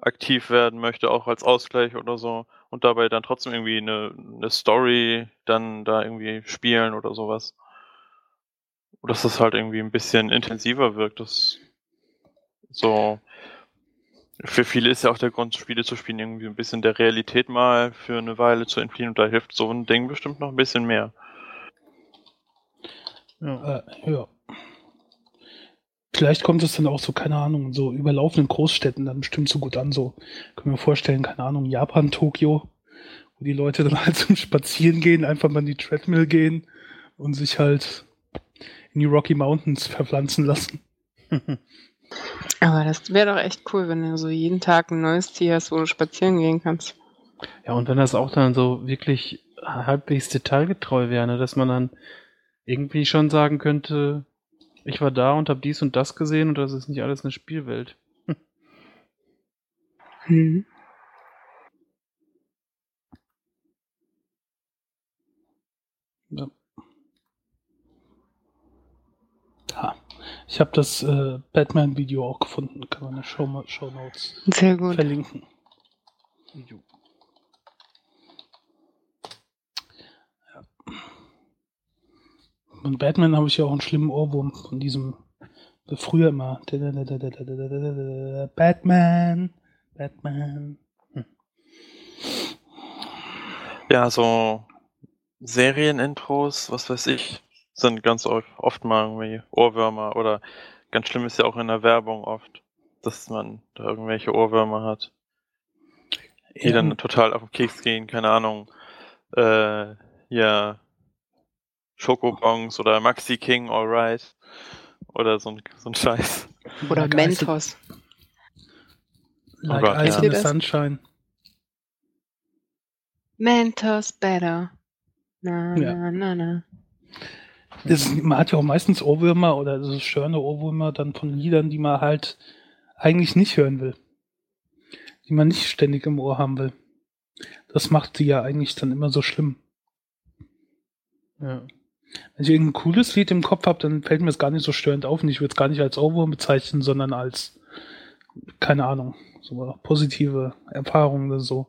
aktiv werden möchte, auch als Ausgleich oder so, und dabei dann trotzdem irgendwie eine, eine Story dann da irgendwie spielen oder sowas. Oder dass das halt irgendwie ein bisschen intensiver wirkt. Das so für viele ist ja auch der Grund, Spiele zu spielen, irgendwie ein bisschen der Realität mal für eine Weile zu entfliehen und da hilft so ein Ding bestimmt noch ein bisschen mehr. Ja. Äh, ja. Vielleicht kommt es dann auch so, keine Ahnung, so überlaufenden Großstädten dann bestimmt so gut an. So können wir vorstellen, keine Ahnung, Japan, Tokio, wo die Leute dann halt zum Spazieren gehen, einfach mal in die Treadmill gehen und sich halt in die Rocky Mountains verpflanzen lassen. Aber das wäre doch echt cool, wenn du so jeden Tag ein neues Tier hast, wo du spazieren gehen kannst. Ja, und wenn das auch dann so wirklich halbwegs detailgetreu wäre, ne, dass man dann irgendwie schon sagen könnte, ich war da und habe dies und das gesehen und das ist nicht alles eine Spielwelt. Hm. Ja. Ha. Ich habe das äh, Batman-Video auch gefunden. Kann man in den Show, Show Notes Sehr gut. verlinken. Ja. Und Batman habe ich ja auch einen schlimmen Ohrwurm von diesem äh, früher immer. Batman, Batman. Ja, so Serienintros, was weiß ich, sind ganz oft, mal irgendwie Ohrwürmer oder ganz schlimm ist ja auch in der Werbung oft, dass man da irgendwelche Ohrwürmer hat, die dann total auf den Keks gehen, keine Ahnung, äh, ja, Schokobons oder Maxi King, alright, oder so ein, so ein Scheiß. Oder Like Mentos. Like Oh Gott, Ice ja. in the? Sunshine. Mentos better. Na, Ja. na, na, na. Das, man hat ja auch meistens Ohrwürmer oder so störende Ohrwürmer dann von Liedern, die man halt eigentlich nicht hören will. Die man nicht ständig im Ohr haben will. Das macht die ja eigentlich dann immer so schlimm. Ja. Wenn ich irgendein cooles Lied im Kopf habe, dann fällt mir das gar nicht so störend auf und ich würde es gar nicht als Ohrwurm bezeichnen, sondern als, keine Ahnung, so positive Erfahrungen oder so.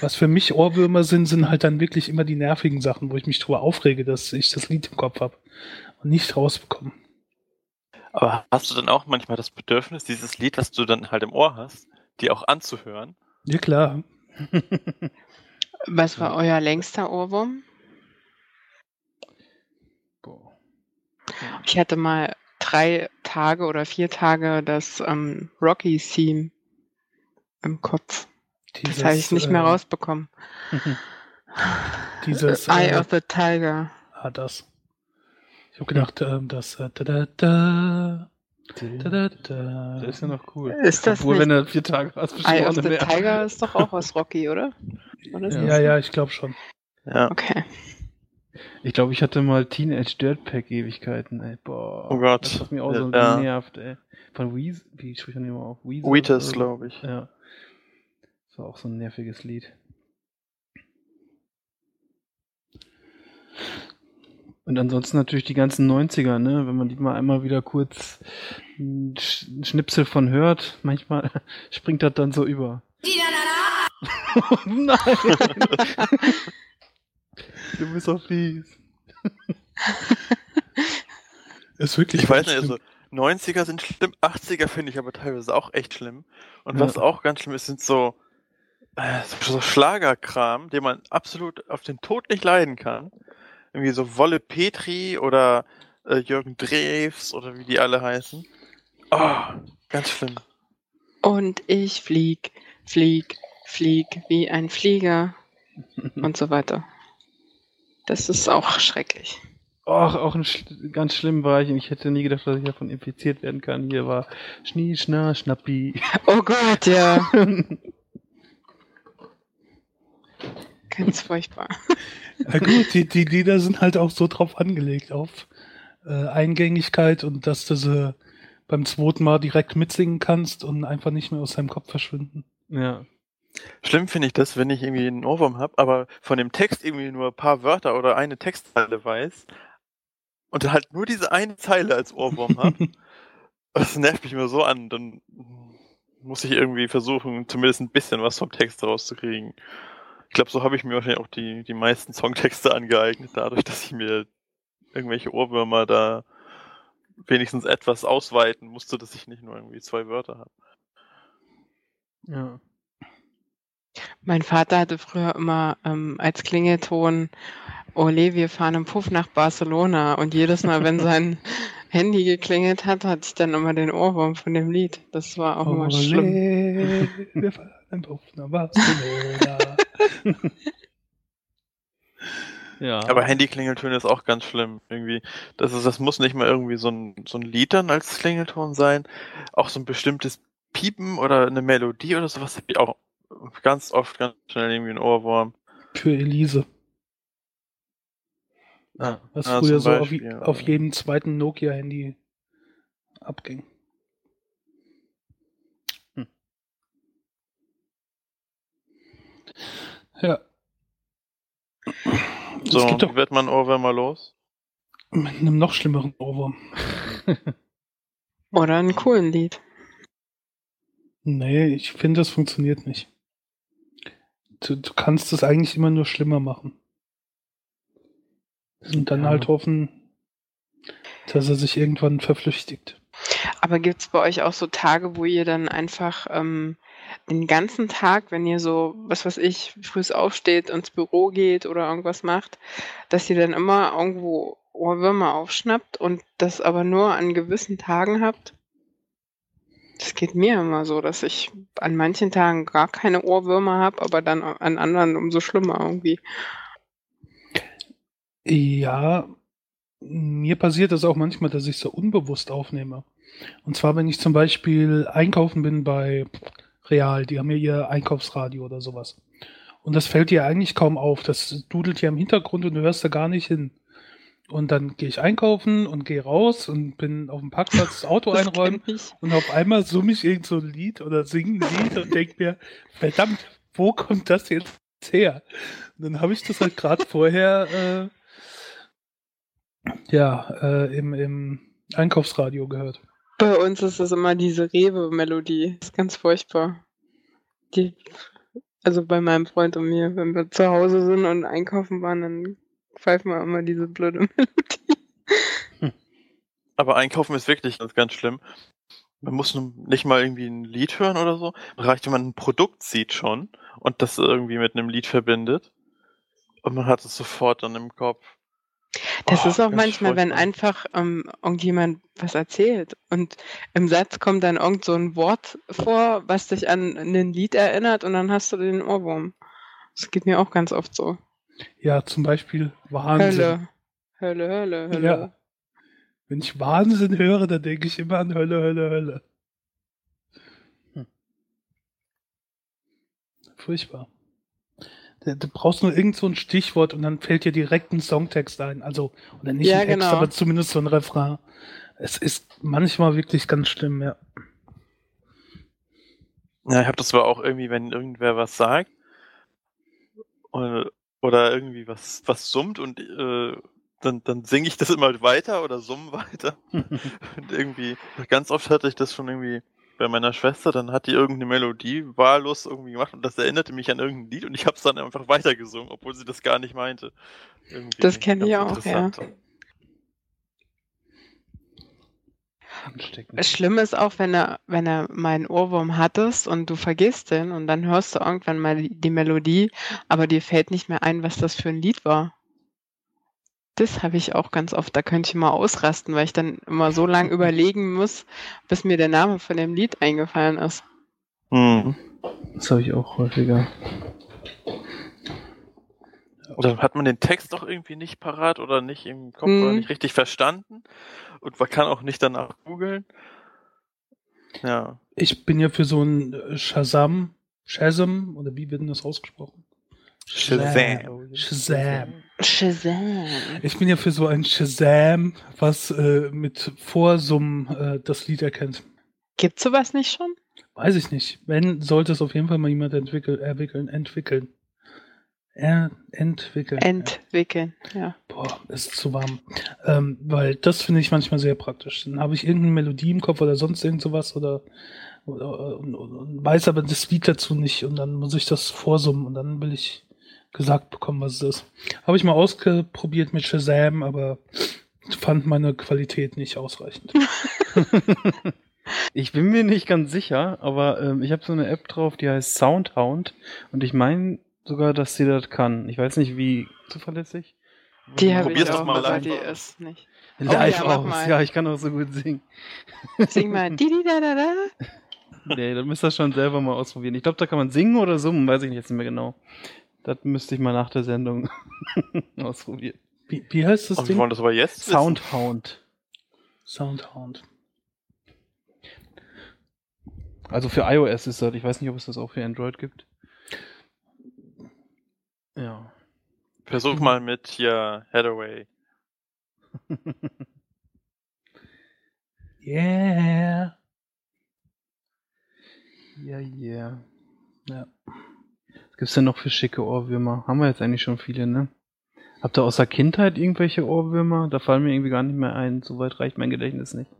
Was für mich Ohrwürmer sind, sind halt dann wirklich immer die nervigen Sachen, wo ich mich drüber aufrege, dass ich das Lied im Kopf habe und nicht rausbekomme. Aber hast du dann auch manchmal das Bedürfnis, dieses Lied, was du dann halt im Ohr hast, dir auch anzuhören? Ja klar. Was war euer längster Ohrwurm? Ich hatte mal drei Tage oder vier Tage das ähm, Rocky-Theme im Kopf. Das habe ich nicht mehr äh, rausbekommen. Dieses Eye äh, of the Tiger. ah, das. Ich habe gedacht, ähm, das äh, da, da, da, da, da, da. Das ist ja noch cool. Ist das Obwohl, nicht- wenn du vier Tage hast, du Eye of the mehr. Tiger ist doch auch aus Rocky, oder? oder Ja. Ja, ja, ich glaube schon. Ja. Okay. Ich glaube, ich hatte mal Teenage Dirtpack Ewigkeiten, ey. Boah. Oh Gott. Das hat mich auch so Ja. genervt, ey. Von Weez, wie spricht man mal auf? Weezer so? glaube ich. Ja. Das war auch so ein nerviges Lied. Und ansonsten natürlich die ganzen 90er, ne? Wenn man die mal einmal wieder kurz einen Schnipsel von hört, manchmal springt das dann so über. oh nein! du bist so fies. Ist wirklich. Ich weiß nicht, schlimm. also 90er sind schlimm, 80er finde ich aber teilweise auch echt schlimm. Und Ja. was auch ganz schlimm ist, sind so, äh, so, so Schlagerkram, den man absolut auf den Tod nicht leiden kann. Irgendwie so Wolle Petri oder äh, Jürgen Drews oder wie die alle heißen. Oh, ganz schlimm. Und ich flieg, flieg, flieg wie ein Flieger und so weiter. Das ist auch schrecklich. Och, auch ein sch ganz schlimm war ich. Ich hätte nie gedacht, dass ich davon infiziert werden kann. Hier war Schnie, Schna, Schnappi. Oh Gott, ja. Ganz furchtbar. Ja gut, die, die Lieder sind halt auch so drauf angelegt, auf äh, Eingängigkeit und dass du sie beim zweiten Mal direkt mitsingen kannst und einfach nicht mehr aus deinem Kopf verschwinden. ja. Schlimm finde ich das, wenn ich irgendwie einen Ohrwurm habe, aber von dem Text irgendwie nur ein paar Wörter oder eine Textzeile weiß und halt nur diese eine Zeile als Ohrwurm habe. Das nervt mich immer so an. Dann muss ich irgendwie versuchen, zumindest ein bisschen was vom Text rauszukriegen. Ich glaube, so habe ich mir wahrscheinlich auch die, die meisten Songtexte angeeignet, dadurch, dass ich mir irgendwelche Ohrwürmer da wenigstens etwas ausweiten musste, dass ich nicht nur irgendwie zwei Wörter habe. Ja. Mein Vater hatte früher immer ähm, als Klingelton, Ole, wir fahren im Puff nach Barcelona. Und jedes Mal, wenn sein Handy geklingelt hat, hatte ich dann immer den Ohrwurm von dem Lied. Das war auch immer schlimm. Ole, wir fahren auf nach Barcelona. Ja. Aber Handy-Klingeltöne ist auch ganz schlimm. Irgendwie, das ist, das muss nicht mal irgendwie so ein, so ein Lied dann als Klingelton sein. Auch so ein bestimmtes Piepen oder eine Melodie oder sowas hab ich auch ganz oft ganz schnell irgendwie einen Ohrwurm. Für Elise. Ja, Was ja, früher so auf, auf jedem zweiten Nokia-Handy abging. Hm. Ja. So, gibt doch wird man Ohrwürmer los? mit einem noch schlimmeren Ohrwurm. Oder einen coolen Lied. Nee, ich finde, das funktioniert nicht. Du, du kannst es eigentlich immer nur schlimmer machen. Und dann Ja. halt hoffen, dass er sich irgendwann verflüchtigt. Aber gibt es bei euch auch so Tage, wo ihr dann einfach ähm, den ganzen Tag, wenn ihr so, was weiß ich, früh aufsteht, ins Büro geht oder irgendwas macht, dass ihr dann immer irgendwo Ohrwürmer aufschnappt und das aber nur an gewissen Tagen habt? Das geht mir immer so, dass ich an manchen Tagen gar keine Ohrwürmer habe, aber dann an anderen umso schlimmer irgendwie. Ja, mir passiert das auch manchmal, dass ich so unbewusst aufnehme. Und zwar, wenn ich zum Beispiel einkaufen bin bei Real, die haben ja ihr Einkaufsradio oder sowas. Und das fällt dir eigentlich kaum auf. Das dudelt ja im Hintergrund und du hörst da gar nicht hin. Und dann gehe ich einkaufen und gehe raus und bin auf dem Parkplatz das Auto Das einräumen und auf einmal summe ich irgend so ein Lied oder singe ein Lied und denke mir, verdammt, wo kommt das jetzt her? Und dann habe ich das halt gerade vorher äh, ja, äh, im, im Einkaufsradio gehört. Bei uns ist das immer diese Rewe-Melodie. Das ist ganz furchtbar. Die, also bei meinem Freund und mir, wenn wir zu Hause sind und einkaufen waren, dann pfeifen wir immer diese blöde Melodie. Aber einkaufen ist wirklich ganz, ganz schlimm. Man muss nicht mal irgendwie ein Lied hören oder so. Reicht, wenn man ein Produkt sieht schon und das irgendwie mit einem Lied verbindet. Und man hat es sofort dann im Kopf. Das Oh, ist auch manchmal, wenn furchtbar. einfach ähm, irgendjemand was erzählt und im Satz kommt dann irgend so ein Wort vor, was dich an ein Lied erinnert und dann hast du den Ohrwurm. Das geht mir auch ganz oft so. Ja, zum Beispiel Wahnsinn. Hölle. Hölle, Hölle, Hölle. Ja. Wenn ich Wahnsinn höre, dann denke ich immer an Hölle, Hölle, Hölle. Hm. Furchtbar. Du, du brauchst nur irgend so ein Stichwort und dann fällt dir direkt ein Songtext ein. Also, oder nicht Ja, ein Text, genau. aber zumindest so ein Refrain. Es ist manchmal wirklich ganz schlimm, ja. Ja, ich habe das aber auch irgendwie, wenn irgendwer was sagt oder, oder irgendwie was, was summt und äh, dann, dann singe ich das immer weiter oder summe weiter. Und irgendwie, ganz oft hatte ich das schon irgendwie bei meiner Schwester, dann hat die irgendeine Melodie wahllos irgendwie gemacht und das erinnerte mich an irgendein Lied und ich habe es dann einfach weitergesungen, obwohl sie das gar nicht meinte. Irgendwie Das kenn ich auch, ja. interessant. Ansteckend. Das Schlimme ist auch, wenn er, wenn er meinen Ohrwurm hattest und du vergisst den und dann hörst du irgendwann mal die, die Melodie, aber dir fällt nicht mehr ein, was das für ein Lied war. Das habe ich auch ganz oft. Da könnte ich mal ausrasten, weil ich dann immer so lange überlegen muss, bis mir der Name von dem Lied eingefallen ist. Hm. Das habe ich auch häufiger. Oder hat man den Text doch irgendwie nicht parat oder nicht im Kopf Mhm. oder nicht richtig verstanden und man kann auch nicht danach googeln. Ja. Ich bin ja für so ein äh, Shazam, Shazam, oder wie wird denn das ausgesprochen? Shazam. Shazam. Shazam. Ich bin ja für so ein Shazam, was äh, mit Vorsummen äh, das Lied erkennt. Gibt's sowas nicht schon? Weiß ich nicht. Wenn, sollte es auf jeden Fall mal jemand entwickeln, entwickeln, entwickeln. Entwickeln. Entwickeln, ja. Boah, ist zu warm. Ähm, weil das finde ich manchmal sehr praktisch. Dann habe ich irgendeine Melodie im Kopf oder sonst irgend sowas oder, oder und, und, und weiß aber das Lied dazu nicht und dann muss ich das vorsummen und dann will ich gesagt bekommen, was es ist. Habe ich mal ausprobiert mit Shazam, aber fand meine Qualität nicht ausreichend. Ich bin mir nicht ganz sicher, aber ähm, ich habe so eine App drauf, die heißt Soundhound und ich meine sogar, dass sie das kann. Ich weiß nicht, wie zuverlässig. Die habe ich Probier's doch auch, mal aber live die aus. ist nicht. Live ja, mach aus. mal. Ja, ich kann auch so gut singen. Sing mal. Di, di, da, da, da. Nee, dann müsst ihr das schon selber mal ausprobieren. Ich glaube, da kann man singen oder summen, weiß ich jetzt nicht mehr genau. Das müsste ich mal nach der Sendung ausprobieren. Wie, wie heißt das wir Ding? wollen das aber jetzt. Soundhound. Soundhound. Also für iOS ist das. Ich weiß nicht, ob es das auch für Android gibt. Ja. Versuch mal mit hier Hathaway. Yeah. Ja, yeah. Ja. Was gibt's denn noch für schicke Ohrwürmer? Haben wir jetzt eigentlich schon viele, ne? Habt ihr außer Kindheit irgendwelche Ohrwürmer? Da fallen mir irgendwie gar nicht mehr ein. Soweit reicht mein Gedächtnis nicht.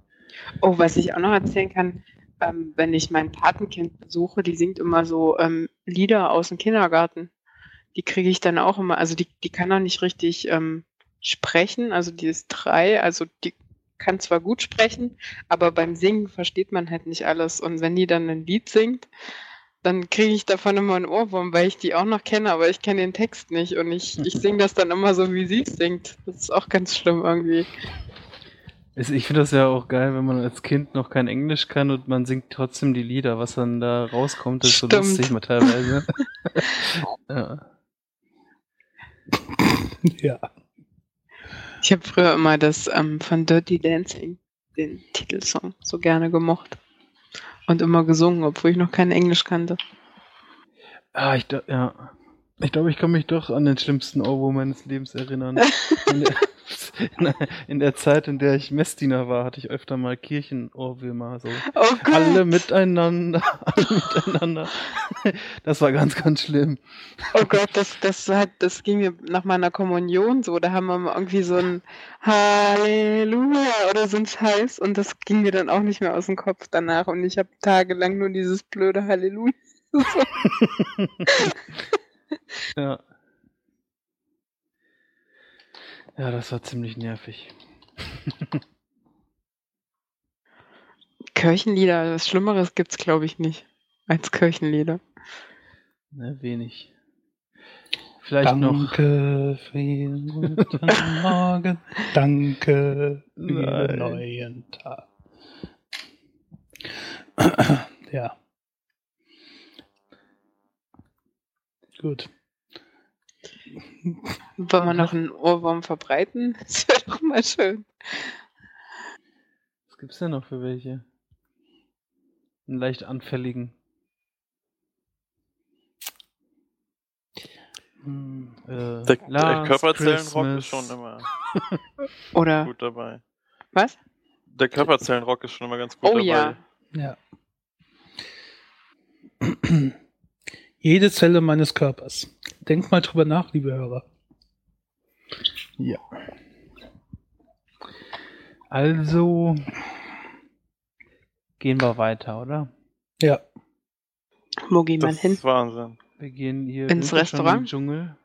Oh, was ich auch noch erzählen kann, ähm, wenn ich mein Patenkind besuche, die singt immer so ähm, Lieder aus dem Kindergarten. Die kriege ich dann auch immer, also die, die kann auch nicht richtig ähm, sprechen, also die ist drei, also die kann zwar gut sprechen, aber beim Singen versteht man halt nicht alles. Und wenn die dann ein Lied singt, dann kriege ich davon immer einen Ohrwurm, weil ich die auch noch kenne, aber ich kenne den Text nicht und ich, ich singe das dann immer so, wie sie es singt. Das ist auch ganz schlimm irgendwie. Ich finde das ja auch geil, wenn man als Kind noch kein Englisch kann und man singt trotzdem die Lieder. Was dann da rauskommt, ist so Stimmt. lustig mal teilweise. ja. Ja. Ich habe früher immer das ähm, von Dirty Dancing, den Titelsong, so gerne gemocht. Und immer gesungen, obwohl ich noch kein Englisch kannte. Ah, ich, ja. Ich glaube, ich kann mich doch an den schlimmsten Ohrwurm meines Lebens erinnern. in, der, in der Zeit, in der ich Messdiener war, hatte ich öfter mal Kirchenohrwürmer. So. Oh Gott. Alle miteinander, alle miteinander. Das war ganz, ganz schlimm. Oh Gott, das, das hat, das ging mir nach meiner Kommunion so. Da haben wir mal irgendwie so ein Halleluja oder so ein Scheiß und das ging mir dann auch nicht mehr aus dem Kopf danach und ich habe tagelang nur dieses blöde Halleluja. Ja. Ja, das war ziemlich nervig. Kirchenlieder, was Schlimmeres gibt's glaube ich nicht als Kirchenlieder. Ne, wenig. Vielleicht noch. Danke für den guten Morgen. Danke für den neuen Tag. ja. Gut. Wollen wir noch einen Ohrwurm verbreiten? Das wäre doch mal schön. Was gibt's denn noch für welche? Einen leicht anfälligen. Hm, Äh, Der, der Körperzellenrock ist schon immer Oder gut dabei. was? Der Körperzellenrock ist schon immer ganz gut Oh dabei. ja. Ja. Jede Zelle meines Körpers. Denkt mal drüber nach, liebe Hörer. Ja. Also gehen wir weiter, oder? Ja. Wo geht man Das hin? ist Wahnsinn. Wir gehen hier Ins wir Restaurant? im Dschungel.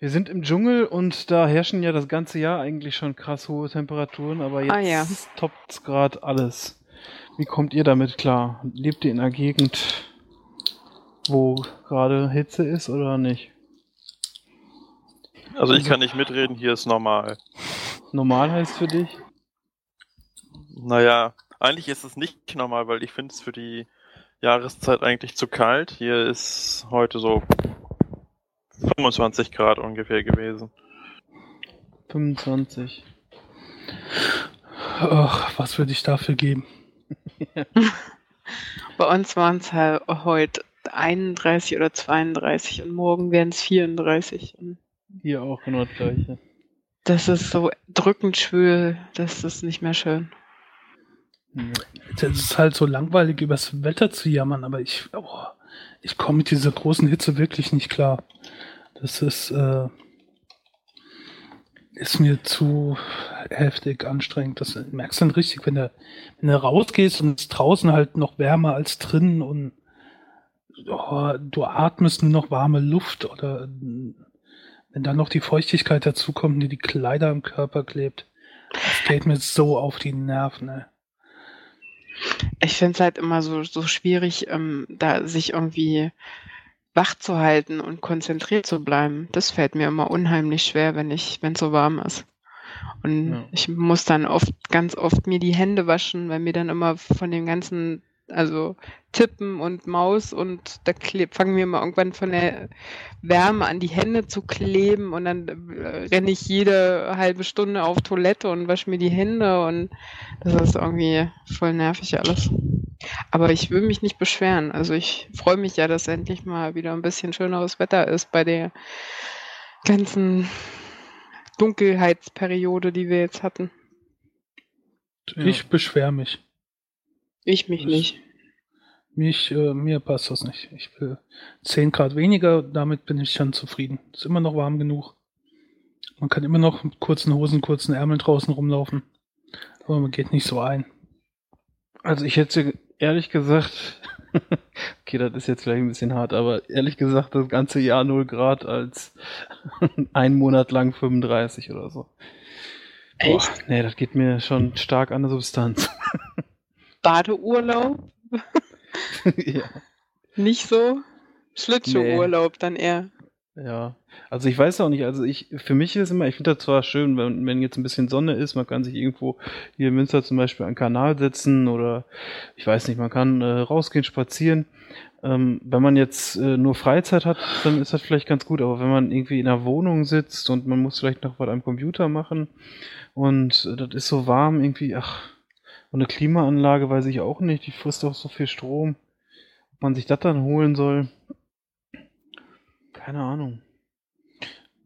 Wir sind im Dschungel und da herrschen ja das ganze Jahr eigentlich schon krass hohe Temperaturen, aber jetzt Ah, ja. toppt's gerade alles. Wie kommt ihr damit klar? Lebt ihr in einer Gegend, wo gerade Hitze ist oder nicht? Also ich kann nicht mitreden, hier ist normal. Normal heißt für dich? Naja, eigentlich ist es nicht normal, weil ich finde es für die Jahreszeit eigentlich zu kalt. Hier ist heute so 25 Grad ungefähr gewesen. 25. Ach, was würde ich dafür geben? Bei uns waren es halt heute 31 oder 32 und morgen werden es 34. Und Hier auch genau das gleiche. das ist so drückend schwül, das ist nicht mehr schön. Es ist halt so langweilig, übers Wetter zu jammern, aber ich, oh, ich komme mit dieser großen Hitze wirklich nicht klar. Das ist, äh, ist mir zu heftig anstrengend. Das merkst du dann richtig, wenn du, wenn du rausgehst und es draußen halt noch wärmer als drinnen und oh, du atmest nur noch warme Luft oder wenn dann noch die Feuchtigkeit dazukommt, die die Kleider am Körper klebt. Das geht mir so auf die Nerven, ey. Ich finde es halt immer so, so schwierig, ähm, da sich irgendwie wach zu halten und konzentriert zu bleiben. Das fällt mir immer unheimlich schwer, wenn ich, wenn es so warm ist. Und Ja. ich muss dann oft, ganz oft mir die Hände waschen, weil mir dann immer von dem ganzen, also Tippen und Maus und da fangen wir immer irgendwann von der Wärme an die Hände zu kleben und dann äh, renne ich jede halbe Stunde auf Toilette und wasche mir die Hände und das ist irgendwie voll nervig alles. Aber ich will mich nicht beschweren. Also ich freue mich ja, dass endlich mal wieder ein bisschen schöneres Wetter ist bei der ganzen Dunkelheitsperiode, die wir jetzt hatten. Ich beschwere mich. Ich mich Das- nicht. Mich, äh, mir passt das nicht. Ich will 10 Grad weniger, damit bin ich dann zufrieden. Ist immer noch warm genug. Man kann immer noch mit kurzen Hosen, kurzen Ärmeln draußen rumlaufen. Aber man geht nicht so ein. Also ich hätte ehrlich gesagt, okay, das ist jetzt vielleicht ein bisschen hart, aber ehrlich gesagt das ganze Jahr 0 Grad als ein Monat lang 35 oder so. Boah, Echt? nee, das geht mir schon stark an der Substanz. Badeurlaub? ja. Nicht so? Schlittschuhurlaub dann eher. Ja, also ich weiß auch nicht, also ich, für mich ist es immer, ich finde das zwar schön, wenn, wenn jetzt ein bisschen Sonne ist, man kann sich irgendwo hier in Münster zum Beispiel an Kanal setzen oder ich weiß nicht, man kann äh, rausgehen, spazieren. Ähm, wenn man jetzt äh, nur Freizeit hat, dann ist das vielleicht ganz gut, aber wenn man irgendwie in einer Wohnung sitzt und man muss vielleicht noch was am Computer machen und äh, das ist so warm irgendwie, ach, und eine Klimaanlage weiß ich auch nicht, die frisst auch so viel Strom, ob man sich das dann holen soll. Keine Ahnung.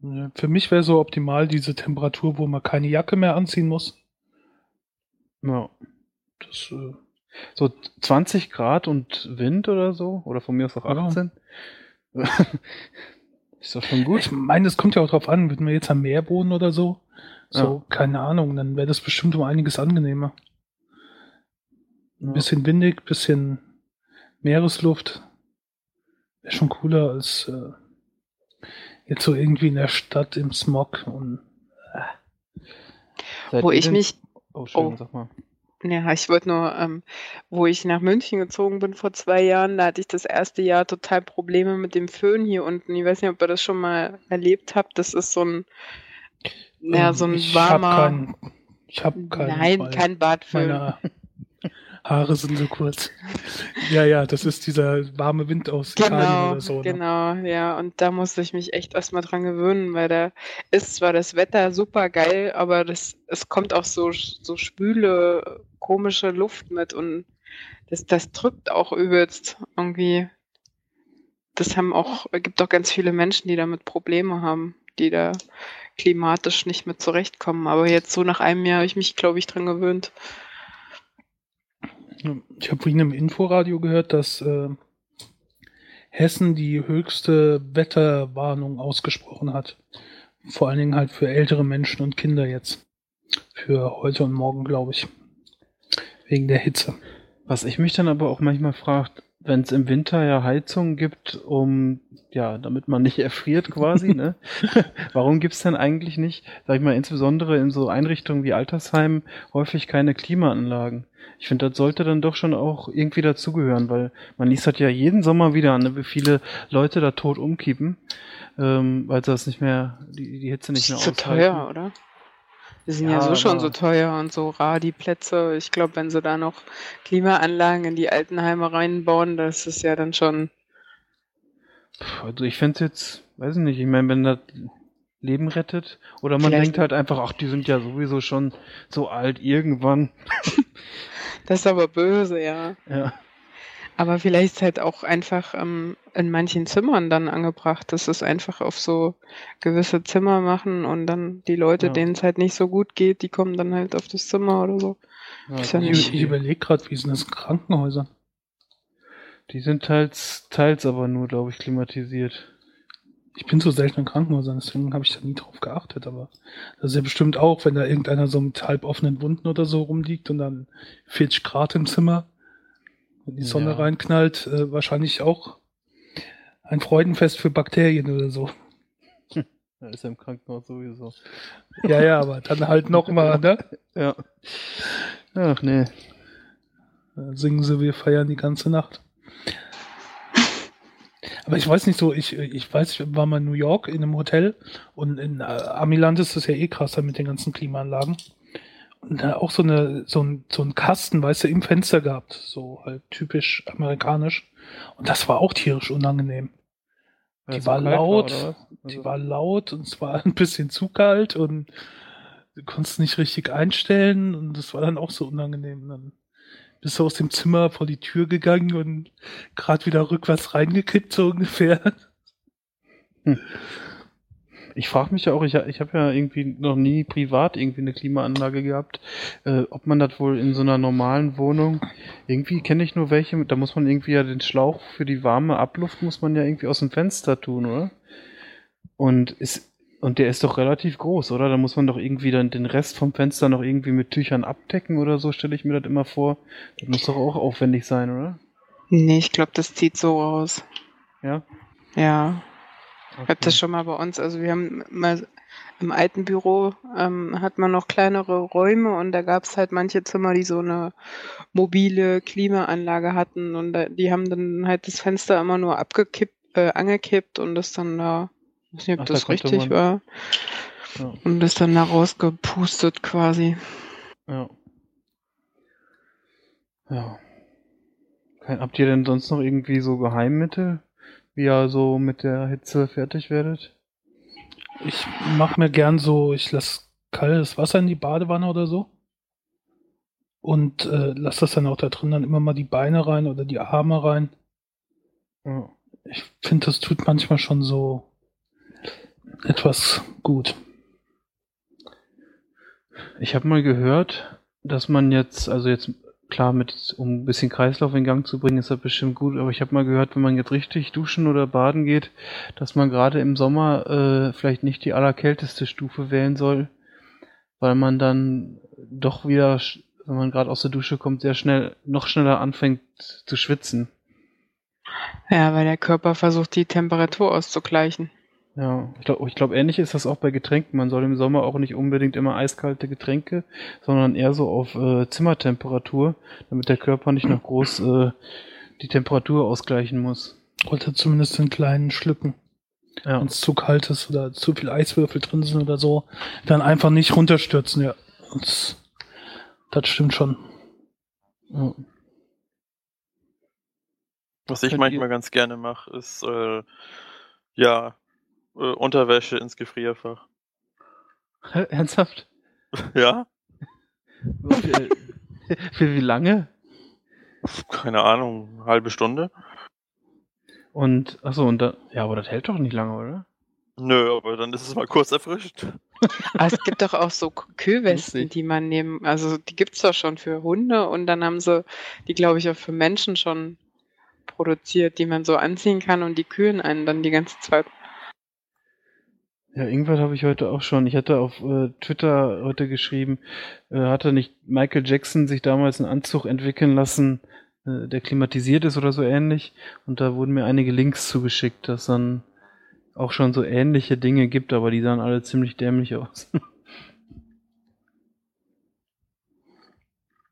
Ja, Für mich wäre so optimal diese Temperatur, wo man keine Jacke mehr anziehen muss. Ja. Das, äh, So 20 Grad und Wind oder so? Oder von mir aus auch Ja. 18? ist doch schon gut. ich meine, es kommt ja auch drauf an, würden wir jetzt am Meer wohnen oder so. So, keine Ahnung, dann wäre das bestimmt um einiges angenehmer. Ein bisschen windig, bisschen Meeresluft. Wäre schon cooler als äh, jetzt so irgendwie in der Stadt im Smog. Und Seid Wo ich denn- mich, Oh, schön, oh. sag mal. ja, ich wollte nur, ähm, wo ich nach München gezogen bin vor zwei Jahren, da hatte ich das erste Jahr total Probleme mit dem Föhn hier unten. Ich weiß nicht, ob ihr das schon mal erlebt habt. Das ist so ein, ja, ähm, so ein ich warmer, Hab keinen, ich habe keinen. nein, weil kein Badföhn. Meine Haare sind so kurz. ja, ja, das ist dieser warme Wind aus Italien Genau, oder so. Ne? genau, ja. Und da musste ich mich echt erstmal dran gewöhnen, weil da ist zwar das Wetter super geil, aber das, es kommt auch so, so schwüle, komische Luft mit und das, das drückt auch übelst irgendwie. Das haben auch, gibt auch ganz viele Menschen, die damit Probleme haben, die da klimatisch nicht mit zurechtkommen. Aber jetzt so nach einem Jahr habe ich mich, glaube ich, dran gewöhnt. Ich habe vorhin im Inforadio gehört, dass äh, Hessen die höchste Wetterwarnung ausgesprochen hat. Vor allen Dingen halt für ältere Menschen und Kinder jetzt. Für heute und morgen, glaube ich. Wegen der Hitze. Was ich mich dann aber auch manchmal frage, wenn es im Winter ja Heizungen gibt, um, ja, damit man nicht erfriert quasi, ne? Warum gibt's denn eigentlich nicht, sag ich mal, insbesondere in so Einrichtungen wie Altersheimen häufig keine Klimaanlagen? Ich finde, das sollte dann doch schon auch irgendwie dazugehören, weil man liest das ja jeden Sommer wieder an, ne, wie viele Leute da tot umkippen, ähm, weil sie das nicht mehr, die, die Hitze nicht mehr ist zu aushalten. teuer, oder? Die sind ja, Ja, so schon aber- so teuer und so rar, die Plätze. Ich glaube, wenn sie da noch Klimaanlagen in die Altenheime reinbauen, das ist ja dann schon. Also ich fände jetzt, weiß ich nicht, ich meine, wenn das Leben rettet, oder man Vielleicht- denkt halt einfach, ach, die sind ja sowieso schon so alt irgendwann. Das ist aber böse, ja. Ja. Aber vielleicht ist halt auch einfach ähm, in manchen Zimmern dann angebracht, dass es einfach auf so gewisse Zimmer machen und dann die Leute, Ja. denen es halt nicht so gut geht, die kommen dann halt auf das Zimmer oder so. ja ja Ich, ich überlege gerade, wie sind das in Krankenhäusern? Die sind teils, teils aber nur, glaube ich, klimatisiert. Ich bin so selten in Krankenhäusern, deswegen habe ich da nie drauf geachtet, aber das ist ja bestimmt auch, wenn da irgendeiner so mit halb offenen Wunden oder so rumliegt und dann 40 Grad im Zimmer, wenn die Sonne Ja. reinknallt, äh, wahrscheinlich auch ein Freudenfest für Bakterien oder so. Da ist ja im Krankenhaus sowieso. Ja, ja, aber dann halt nochmal, ne? Ja. Ach nee. Da singen sie, wir feiern die ganze Nacht. Aber ich weiß nicht so, ich, ich weiß, ich war mal in New York in einem Hotel und in äh, Amiland ist das ja eh krasser mit den ganzen Klimaanlagen. Und da auch so eine, so ein, so ein Kasten, weißt du, im Fenster gehabt. So halt typisch amerikanisch. Und das war auch tierisch unangenehm. Die es war laut, oder was? Die Also- war laut und es war ein bisschen zu kalt und du konntest nicht richtig einstellen und das war dann auch so unangenehm. Dann bist du aus dem Zimmer vor die Tür gegangen und gerade wieder rückwärts reingekippt, so ungefähr. Ich frage mich ja auch, ich, ich habe ja irgendwie noch nie privat irgendwie eine Klimaanlage gehabt, äh, ob man das wohl in so einer normalen Wohnung, irgendwie kenne ich nur welche, da muss man irgendwie ja den Schlauch für die warme Abluft muss man ja irgendwie aus dem Fenster tun, oder? Und ist, und der ist doch relativ groß, oder? Da muss man doch irgendwie dann den Rest vom Fenster noch irgendwie mit Tüchern abdecken oder so, stelle ich mir das immer vor. Das muss doch auch aufwendig sein, oder? Nee, ich glaube, das zieht so raus. Ja? Ja. Ich habe Okay. das schon mal bei uns, also wir haben mal im alten Büro ähm, hat man noch kleinere Räume und da gab es halt manche Zimmer, die so eine mobile Klimaanlage hatten und da, die haben dann halt das Fenster immer nur abgekippt, äh, angekippt und das dann da, ich weiß nicht, ob Ach, da das konnte richtig man- war, Ja. und das dann da rausgepustet quasi. Ja. Ja. Kein, habt ihr denn sonst noch irgendwie so Geheimmittel, wie ihr so mit der Hitze fertig werdet? Ich mache mir gern so, ich lasse kaltes Wasser in die Badewanne oder so. Und äh, lass das dann auch da drin dann immer mal die Beine rein oder die Arme rein. Ja. Ich finde, das tut manchmal schon so etwas gut. Ich habe mal gehört, dass man jetzt, also jetzt klar, mit, um ein bisschen Kreislauf in Gang zu bringen, ist das bestimmt gut, aber ich habe mal gehört, wenn man jetzt richtig duschen oder baden geht, dass man gerade im Sommer äh, vielleicht nicht die allerkälteste Stufe wählen soll, weil man dann doch wieder, wenn man gerade aus der Dusche kommt, sehr schnell, noch schneller anfängt zu schwitzen. Ja, weil der Körper versucht, die Temperatur auszugleichen. Ja, ich glaube, ich glaub, ähnlich ist das auch bei Getränken. Man soll im Sommer auch nicht unbedingt immer eiskalte Getränke, sondern eher so auf äh, Zimmertemperatur, damit der Körper nicht noch groß äh, die Temperatur ausgleichen muss. Oder zumindest in kleinen Schlücken. Ja. Wenn es zu kalt ist oder zu viel Eiswürfel drin sind oder so, dann einfach nicht runterstürzen. Ja, das, das stimmt schon. ja. Was ich Könnt manchmal ihr- ganz gerne mache, ist äh, ja äh, Unterwäsche ins Gefrierfach. Ernsthaft? Ja? für, für wie lange? Keine Ahnung, eine halbe Stunde? Und, achso, und da, ja, aber das hält doch nicht lange, oder? Nö, aber dann ist es mal kurz erfrischt. Aber es gibt doch auch so Kühlwesten, die man nehmen, also die gibt's doch schon für Hunde und dann haben sie die, glaube ich, auch für Menschen schon produziert, die man so anziehen kann und die kühlen einen dann die ganze Zeit. Ja, irgendwas habe ich heute auch schon. Ich hatte auf äh, Twitter heute geschrieben, äh, hatte nicht Michael Jackson sich damals einen Anzug entwickeln lassen, äh, der klimatisiert ist oder so ähnlich. Und da wurden mir einige Links zugeschickt, dass dann auch schon so ähnliche Dinge gibt, aber die sahen alle ziemlich dämlich aus.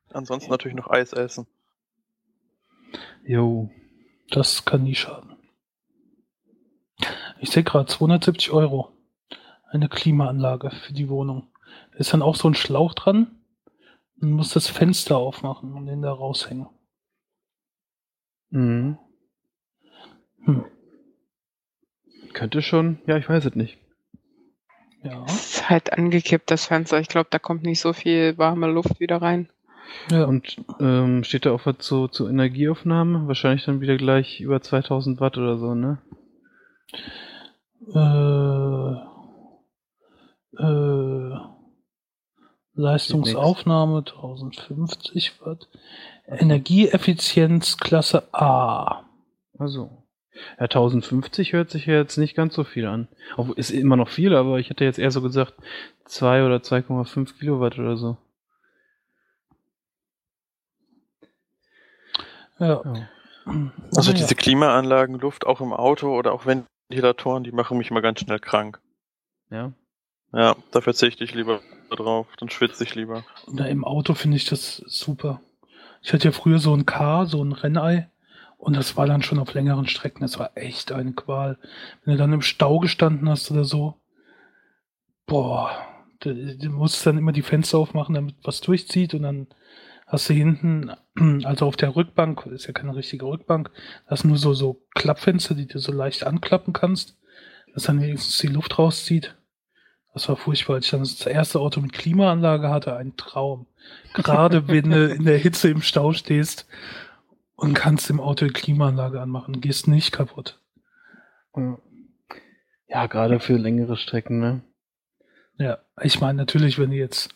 Ansonsten natürlich noch Eis essen. Jo. Das kann nie schaden. Ich sehe gerade 270 Euro. Eine Klimaanlage für die Wohnung. Da ist dann auch so ein Schlauch dran. Man muss das Fenster aufmachen und den da raushängen. Mhm. Hm. Könnte schon, ja, ich weiß es nicht. Ja. Es ist halt angekippt, das Fenster. Ich glaube, da kommt nicht so viel warme Luft wieder rein. ja. Und ähm, steht da auch was zu, zur Energieaufnahme? Wahrscheinlich dann wieder gleich über 2000 Watt oder so, ne? Äh, äh, Leistungsaufnahme 1050 Watt. Energieeffizienz Klasse A. Also. Ja, 1050 hört sich ja jetzt nicht ganz so viel an. Obwohl, ist immer noch viel, aber ich hätte jetzt eher so gesagt 2 oder 2,5 Kilowatt oder so. Ja. Ja. Also Aber diese Klimaanlagen, Luft auch im Auto oder auch Ventilatoren, die machen mich mal ganz schnell krank. ja. Ja, da verzichte ich lieber drauf, dann schwitze ich lieber. Na, im Auto finde ich das super. Ich hatte ja früher so ein K, so ein Rennei. Und das war dann schon auf längeren Strecken. Das war echt eine Qual. Wenn du dann im Stau gestanden hast oder so. Boah. Du, du musst dann immer die Fenster aufmachen, damit was durchzieht. Und dann hast du hinten, also auf der Rückbank, ist ja keine richtige Rückbank, hast nur so, so Klappfenster, die du so leicht anklappen kannst. Dass dann wenigstens die Luft rauszieht. Das war furchtbar, als ich dann das erste Auto mit Klimaanlage hatte, ein Traum. Gerade wenn du in der Hitze im Stau stehst und kannst im Auto die Klimaanlage anmachen, gehst nicht kaputt. Ja, gerade für längere Strecken, ne? Ja, ich meine natürlich, wenn du jetzt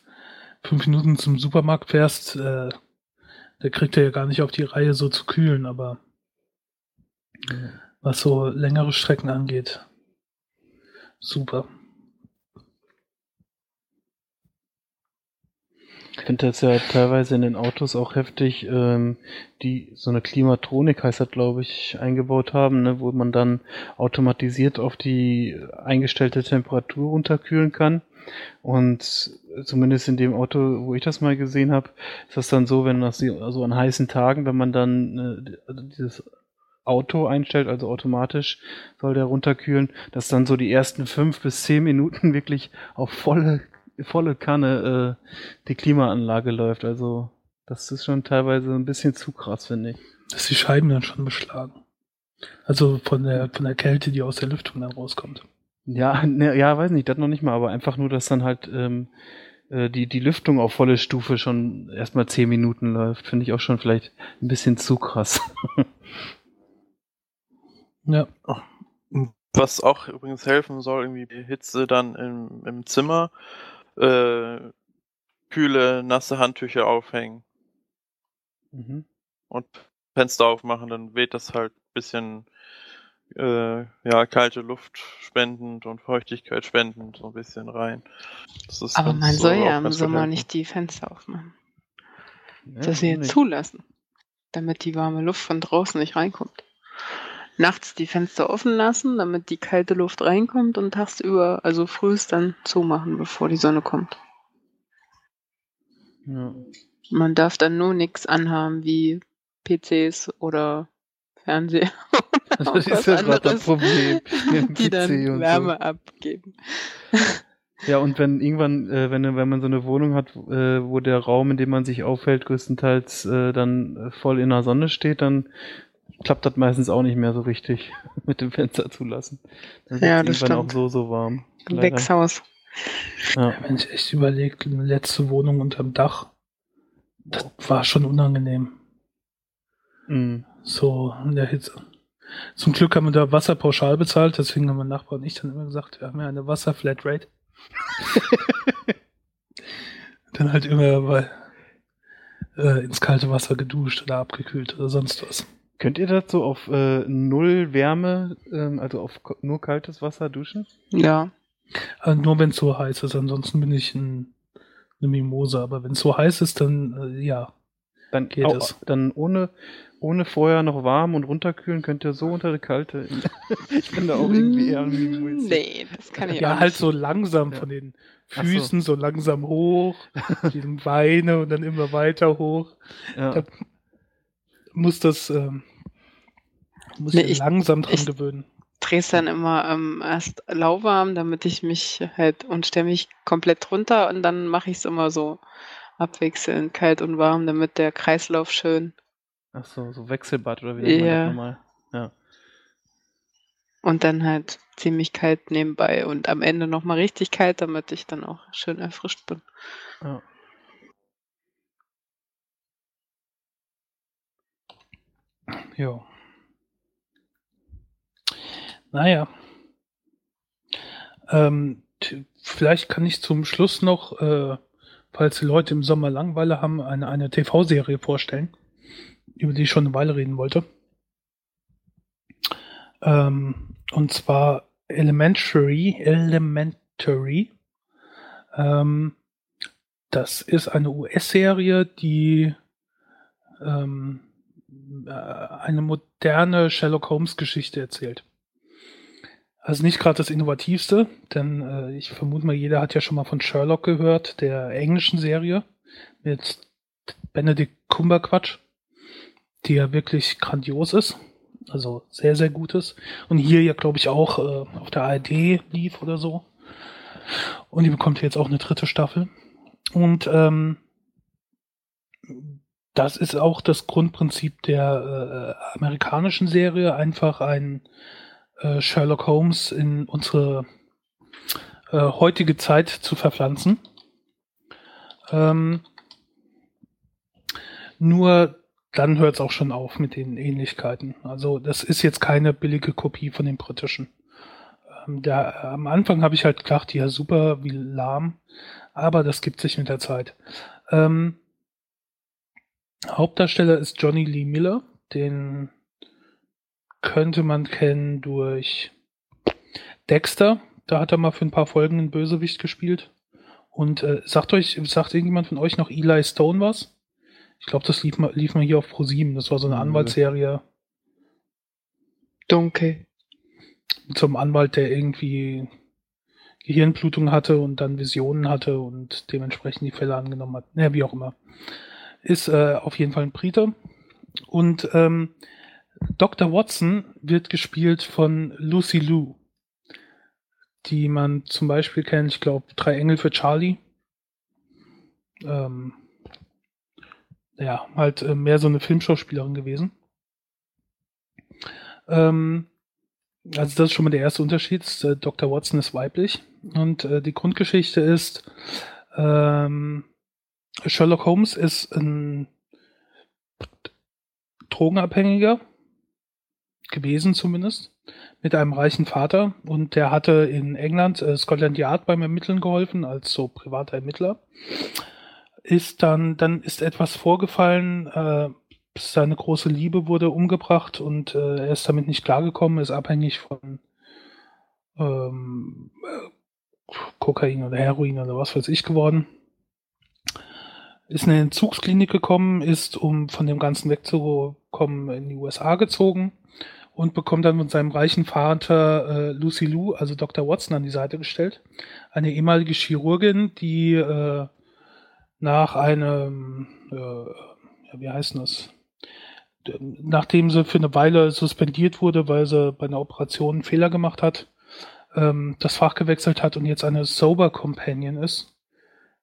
fünf Minuten zum Supermarkt fährst, äh, da kriegt er ja gar nicht auf die Reihe so zu kühlen, aber was so längere Strecken angeht, super. Ich finde das ja teilweise in den Autos auch heftig, ähm, die so eine Klimatronik heißt das, glaube ich, eingebaut haben, ne, wo man dann automatisiert auf die eingestellte Temperatur runterkühlen kann. Und zumindest in dem Auto, wo ich das mal gesehen habe, ist das dann so, wenn das also an heißen Tagen, wenn man dann äh, also dieses Auto einstellt, also automatisch soll der runterkühlen, dass dann so die ersten fünf bis zehn Minuten wirklich auf volle volle Kanne äh, die Klimaanlage läuft. Also das ist schon teilweise ein bisschen zu krass, finde ich. Dass die Scheiben dann schon beschlagen. Also von der, von der Kälte, die aus der Lüftung dann rauskommt. Ja, ne, ja, weiß nicht, das noch nicht mal, aber einfach nur, dass dann halt ähm, äh, die, die Lüftung auf volle Stufe schon erstmal zehn Minuten läuft, finde ich auch schon vielleicht ein bisschen zu krass. Ja. Was auch übrigens helfen soll, irgendwie die Hitze dann im, im Zimmer, äh, kühle, nasse Handtücher aufhängen Mhm. und Fenster aufmachen, dann weht das halt ein bisschen äh, ja, kalte Luft spendend und Feuchtigkeit spendend so ein bisschen rein. Aber man soll auch ja im Sommer helfen. nicht die Fenster aufmachen. Ja, Das nicht? zulassen, damit die warme Luft von draußen nicht reinkommt. Nachts die Fenster offen lassen, damit die kalte Luft reinkommt und tagsüber, also frühst dann zumachen, bevor die Sonne kommt. Ja. Man darf dann nur nichts anhaben wie PCs oder Fernseher. Das ist ja gerade das Problem Die PC dann Wärme abgeben. so. Ja, und wenn irgendwann, äh, wenn, wenn man so eine Wohnung hat, äh, wo der Raum, in dem man sich aufhält, größtenteils äh, dann äh, voll in der Sonne steht, dann klappt das meistens auch nicht mehr so richtig mit dem Fenster zulassen. Dann Ja, das stimmt. auch so, so warm. Leider. Gewächshaus. Ja. Wenn ich echt überlegt, eine letzte Wohnung unterm Dach, das war schon unangenehm. Mhm. So in der Hitze. Zum Glück haben wir da Wasser pauschal bezahlt, deswegen haben mein Nachbar und ich dann immer gesagt, wir haben ja eine Wasserflatrate. dann halt immer bei, äh, ins kalte Wasser geduscht oder abgekühlt oder sonst was. Könnt ihr das so auf äh, null Wärme, ähm, also auf nur kaltes Wasser duschen? Ja. Also nur wenn es so heiß ist, ansonsten bin ich ein, eine Mimosa, aber wenn es so heiß ist, dann äh, ja. Dann, Geht auch, es. dann ohne, ohne vorher noch warm und runterkühlen könnt ihr so unter die kalte. ich bin da auch irgendwie eher ein Mimulzi. Nee, das kann ich Ja, auch halt nicht. so langsam Ja. von den Ach so. Füßen so. langsam hoch, die Beine und dann immer weiter hoch. Ja. Da muss das ähm, muss Nee, ich- langsam dran ich- gewöhnen. dreh's dann immer ähm, erst lauwarm, damit ich mich halt und stelle mich komplett runter und dann mache ich es immer so abwechselnd kalt und warm, damit der Kreislauf schön Ach so, so Wechselbad oder wie nennt man Ja. das nochmal? Ja. und dann halt ziemlich kalt nebenbei und am Ende nochmal richtig kalt, damit ich dann auch schön erfrischt bin. ja. Ja. Naja. Ähm, vielleicht kann ich zum Schluss noch, äh, falls die Leute im Sommer Langeweile haben, eine, eine TV-Serie vorstellen, über die ich schon eine Weile reden wollte. Ähm, und zwar Elementary. Elementary. Ähm, das ist eine US-Serie, die ähm, äh, eine moderne Sherlock Holmes-Geschichte erzählt. Also nicht gerade das Innovativste, denn äh, ich vermute mal, jeder hat ja schon mal von Sherlock gehört, der englischen Serie mit Benedict Cumberbatch, die ja wirklich grandios ist. Also sehr, sehr gut ist. Und hier ja, glaube ich, auch äh, auf der ARD lief oder so. Und die bekommt jetzt auch eine dritte Staffel. Und ähm, das ist auch das Grundprinzip der äh, amerikanischen Serie, einfach ein äh, Sherlock Holmes in unsere äh, heutige Zeit zu verpflanzen. Ähm, nur dann hört es auch schon auf mit den Ähnlichkeiten. Also das ist jetzt keine billige Kopie von den britischen. Ähm, der, am Anfang habe ich halt gedacht, ja super, wie lahm, aber das gibt sich mit der Zeit. Ähm, Hauptdarsteller ist Johnny Lee Miller, den könnte man kennen durch Dexter. Da hat er mal für ein paar Folgen einen Bösewicht gespielt. Und äh, sagt euch, sagt irgendjemand von euch noch Eli Stone was? Ich glaube, das lief mal, lief mal hier auf ProSieben. Das war so eine Nö. Anwaltsserie Dunkel. zum Anwalt, der irgendwie Gehirnblutung hatte und dann Visionen hatte und dementsprechend die Fälle angenommen hat. Naja, wie auch immer. Ist äh, auf jeden Fall ein Brite. Und ähm, Dr. Watson wird gespielt von Lucy Liu, die man zum Beispiel kennt, ich glaube, Drei Engel für Charlie. Ähm, ja, halt äh, mehr so eine Filmschauspielerin gewesen. Ähm, also das ist schon mal der erste Unterschied. Äh, Dr. Watson ist weiblich und äh, die Grundgeschichte ist, ähm, Sherlock Holmes ist ein Drogenabhängiger gewesen zumindest, mit einem reichen Vater und der hatte in England äh, Scotland Yard beim Ermitteln geholfen als so privater Ermittler. Ist dann, dann ist etwas vorgefallen, äh, seine große Liebe wurde umgebracht und äh, er ist damit nicht klargekommen, ist abhängig von ähm, äh, Kokain oder Heroin oder was weiß ich geworden. Ist in eine Entzugsklinik gekommen, ist, um von dem Ganzen wegzukommen, in die USA gezogen und bekommt dann mit seinem reichen Vater äh, Lucy Lou, also Dr. Watson, an die Seite gestellt. Eine ehemalige Chirurgin, die äh, nach einem, äh, ja, wie heißt das? Nachdem sie für eine Weile suspendiert wurde, weil sie bei einer Operation einen Fehler gemacht hat, ähm, das Fach gewechselt hat und jetzt eine Sober Companion ist.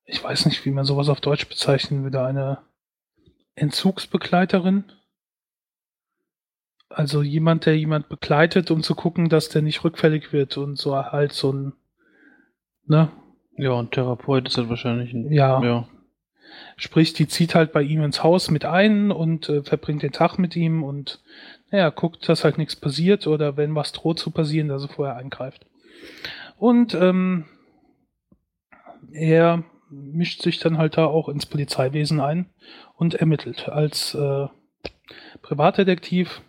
Ich weiß nicht, wie man sowas auf Deutsch bezeichnen würde. Eine Entzugsbegleiterin. Also jemand, der jemand begleitet, um zu gucken, dass der nicht rückfällig wird und so halt so ein, ne? Ja, ein Therapeut ist das wahrscheinlich ein. Ja. ja. Sprich, die zieht halt bei ihm ins Haus mit ein und äh, verbringt den Tag mit ihm und naja, guckt, dass halt nichts passiert oder wenn was droht zu passieren, dass er vorher eingreift. Und ähm, er mischt sich dann halt da auch ins Polizeiwesen ein und ermittelt als äh, Privatdetektiv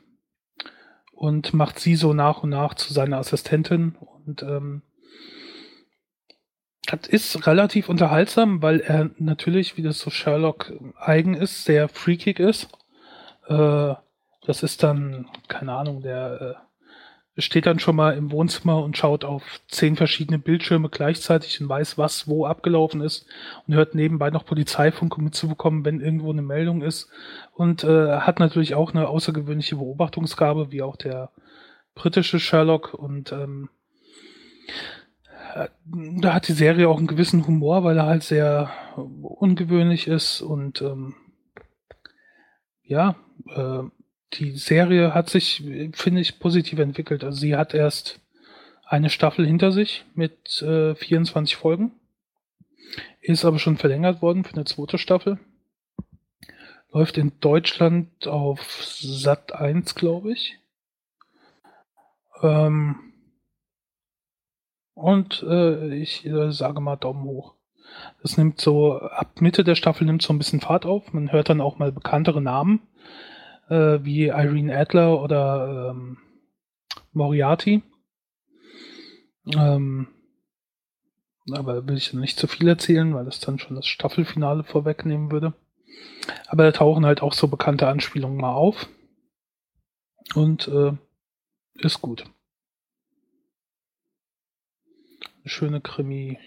und macht sie so nach und nach zu seiner Assistentin und ähm, das ist relativ unterhaltsam, weil er natürlich, wie das so Sherlock eigen ist, sehr freakig ist. Äh, das ist dann, keine Ahnung, der äh, steht dann schon mal im Wohnzimmer und schaut auf zehn verschiedene Bildschirme gleichzeitig und weiß, was wo abgelaufen ist und hört nebenbei noch Polizeifunk, mitzubekommen, wenn irgendwo eine Meldung ist. Und äh, hat natürlich auch eine außergewöhnliche Beobachtungsgabe, wie auch der britische Sherlock. Und ähm, äh, da hat die Serie auch einen gewissen Humor, weil er halt sehr ungewöhnlich ist und ähm, ja, äh, die Serie hat sich, finde ich, positiv entwickelt. Also sie hat erst eine Staffel hinter sich mit äh, 24 Folgen. Ist aber schon verlängert worden für eine zweite Staffel. Läuft in Deutschland auf Sat 1, glaube ich. Ähm und äh, ich äh, sage mal Daumen hoch. Das nimmt so, ab Mitte der Staffel nimmt so ein bisschen Fahrt auf. Man hört dann auch mal bekanntere Namen äh, wie Irene Adler oder ähm, Moriarty. Ähm, aber will ich nicht zu viel erzählen, weil das dann schon das Staffelfinale vorwegnehmen würde. Aber da tauchen halt auch so bekannte Anspielungen mal auf. Und äh, ist gut. Eine schöne Krimi-Serie.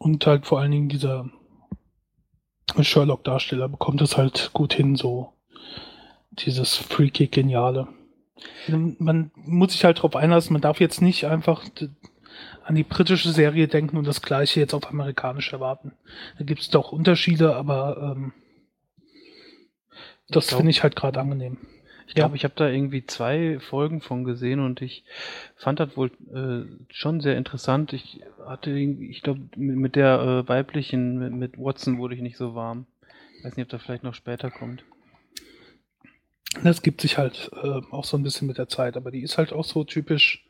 Und halt vor allen Dingen dieser Sherlock-Darsteller bekommt es halt gut hin, so dieses freaky Geniale. Man muss sich halt darauf einlassen, man darf jetzt nicht einfach an die britische Serie denken und das gleiche jetzt auf amerikanisch erwarten. Da gibt es doch Unterschiede, aber ähm, das finde ich halt gerade angenehm. Ich glaube, ja. ich habe da irgendwie zwei Folgen von gesehen und ich fand das wohl äh, schon sehr interessant. Ich hatte, ich glaube, mit der äh, weiblichen, mit, mit, Watson wurde ich nicht so warm. Ich weiß nicht, ob das vielleicht noch später kommt. Das gibt sich halt äh, auch so ein bisschen mit der Zeit, aber die ist halt auch so typisch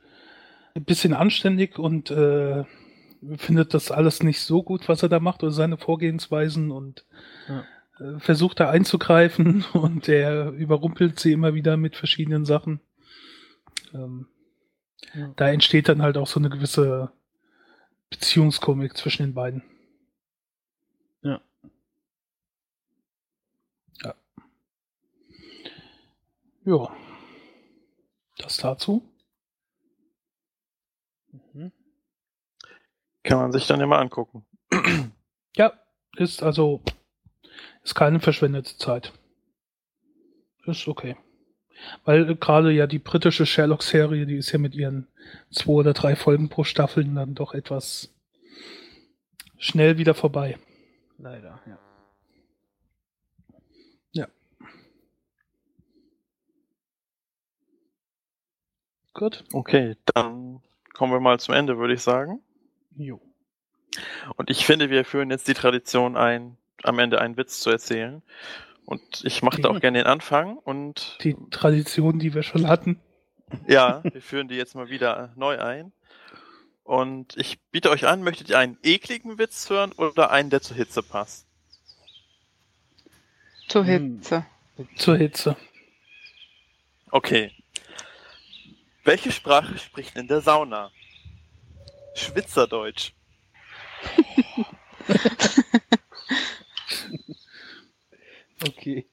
ein bisschen anständig und äh, findet das alles nicht so gut, was er da macht oder seine Vorgehensweisen und ja versucht er einzugreifen und er überrumpelt sie immer wieder mit verschiedenen Sachen. Ähm, ja. Da entsteht dann halt auch so eine gewisse Beziehungskomik zwischen den beiden. Ja. Ja. Ja. Das dazu. Mhm. Kann man sich dann immer angucken. Ja, ist also ist keine verschwendete Zeit. Ist okay. Weil gerade ja die britische Sherlock-Serie, die ist ja mit ihren zwei oder drei Folgen pro Staffel dann doch etwas schnell wieder vorbei. Leider, ja. Ja. Gut. Okay, dann kommen wir mal zum Ende, würde ich sagen. Jo. Und ich finde, wir führen jetzt die Tradition ein, am Ende einen Witz zu erzählen. Und ich mache da auch gerne den Anfang und Die Tradition, die wir schon hatten. ja, wir führen die jetzt mal wieder neu ein. Und ich biete euch an, möchtet ihr einen ekligen Witz hören oder einen, der zur Hitze passt? Zur Hm. Hitze. Zur Hitze. Okay. Welche Sprache spricht in der Sauna? Schwitzerdeutsch. Okay.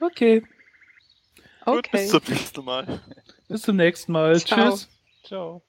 Okay. Gut, bis Okay. zum nächsten Mal. Bis zum nächsten Mal. Ciao. Tschüss. Ciao.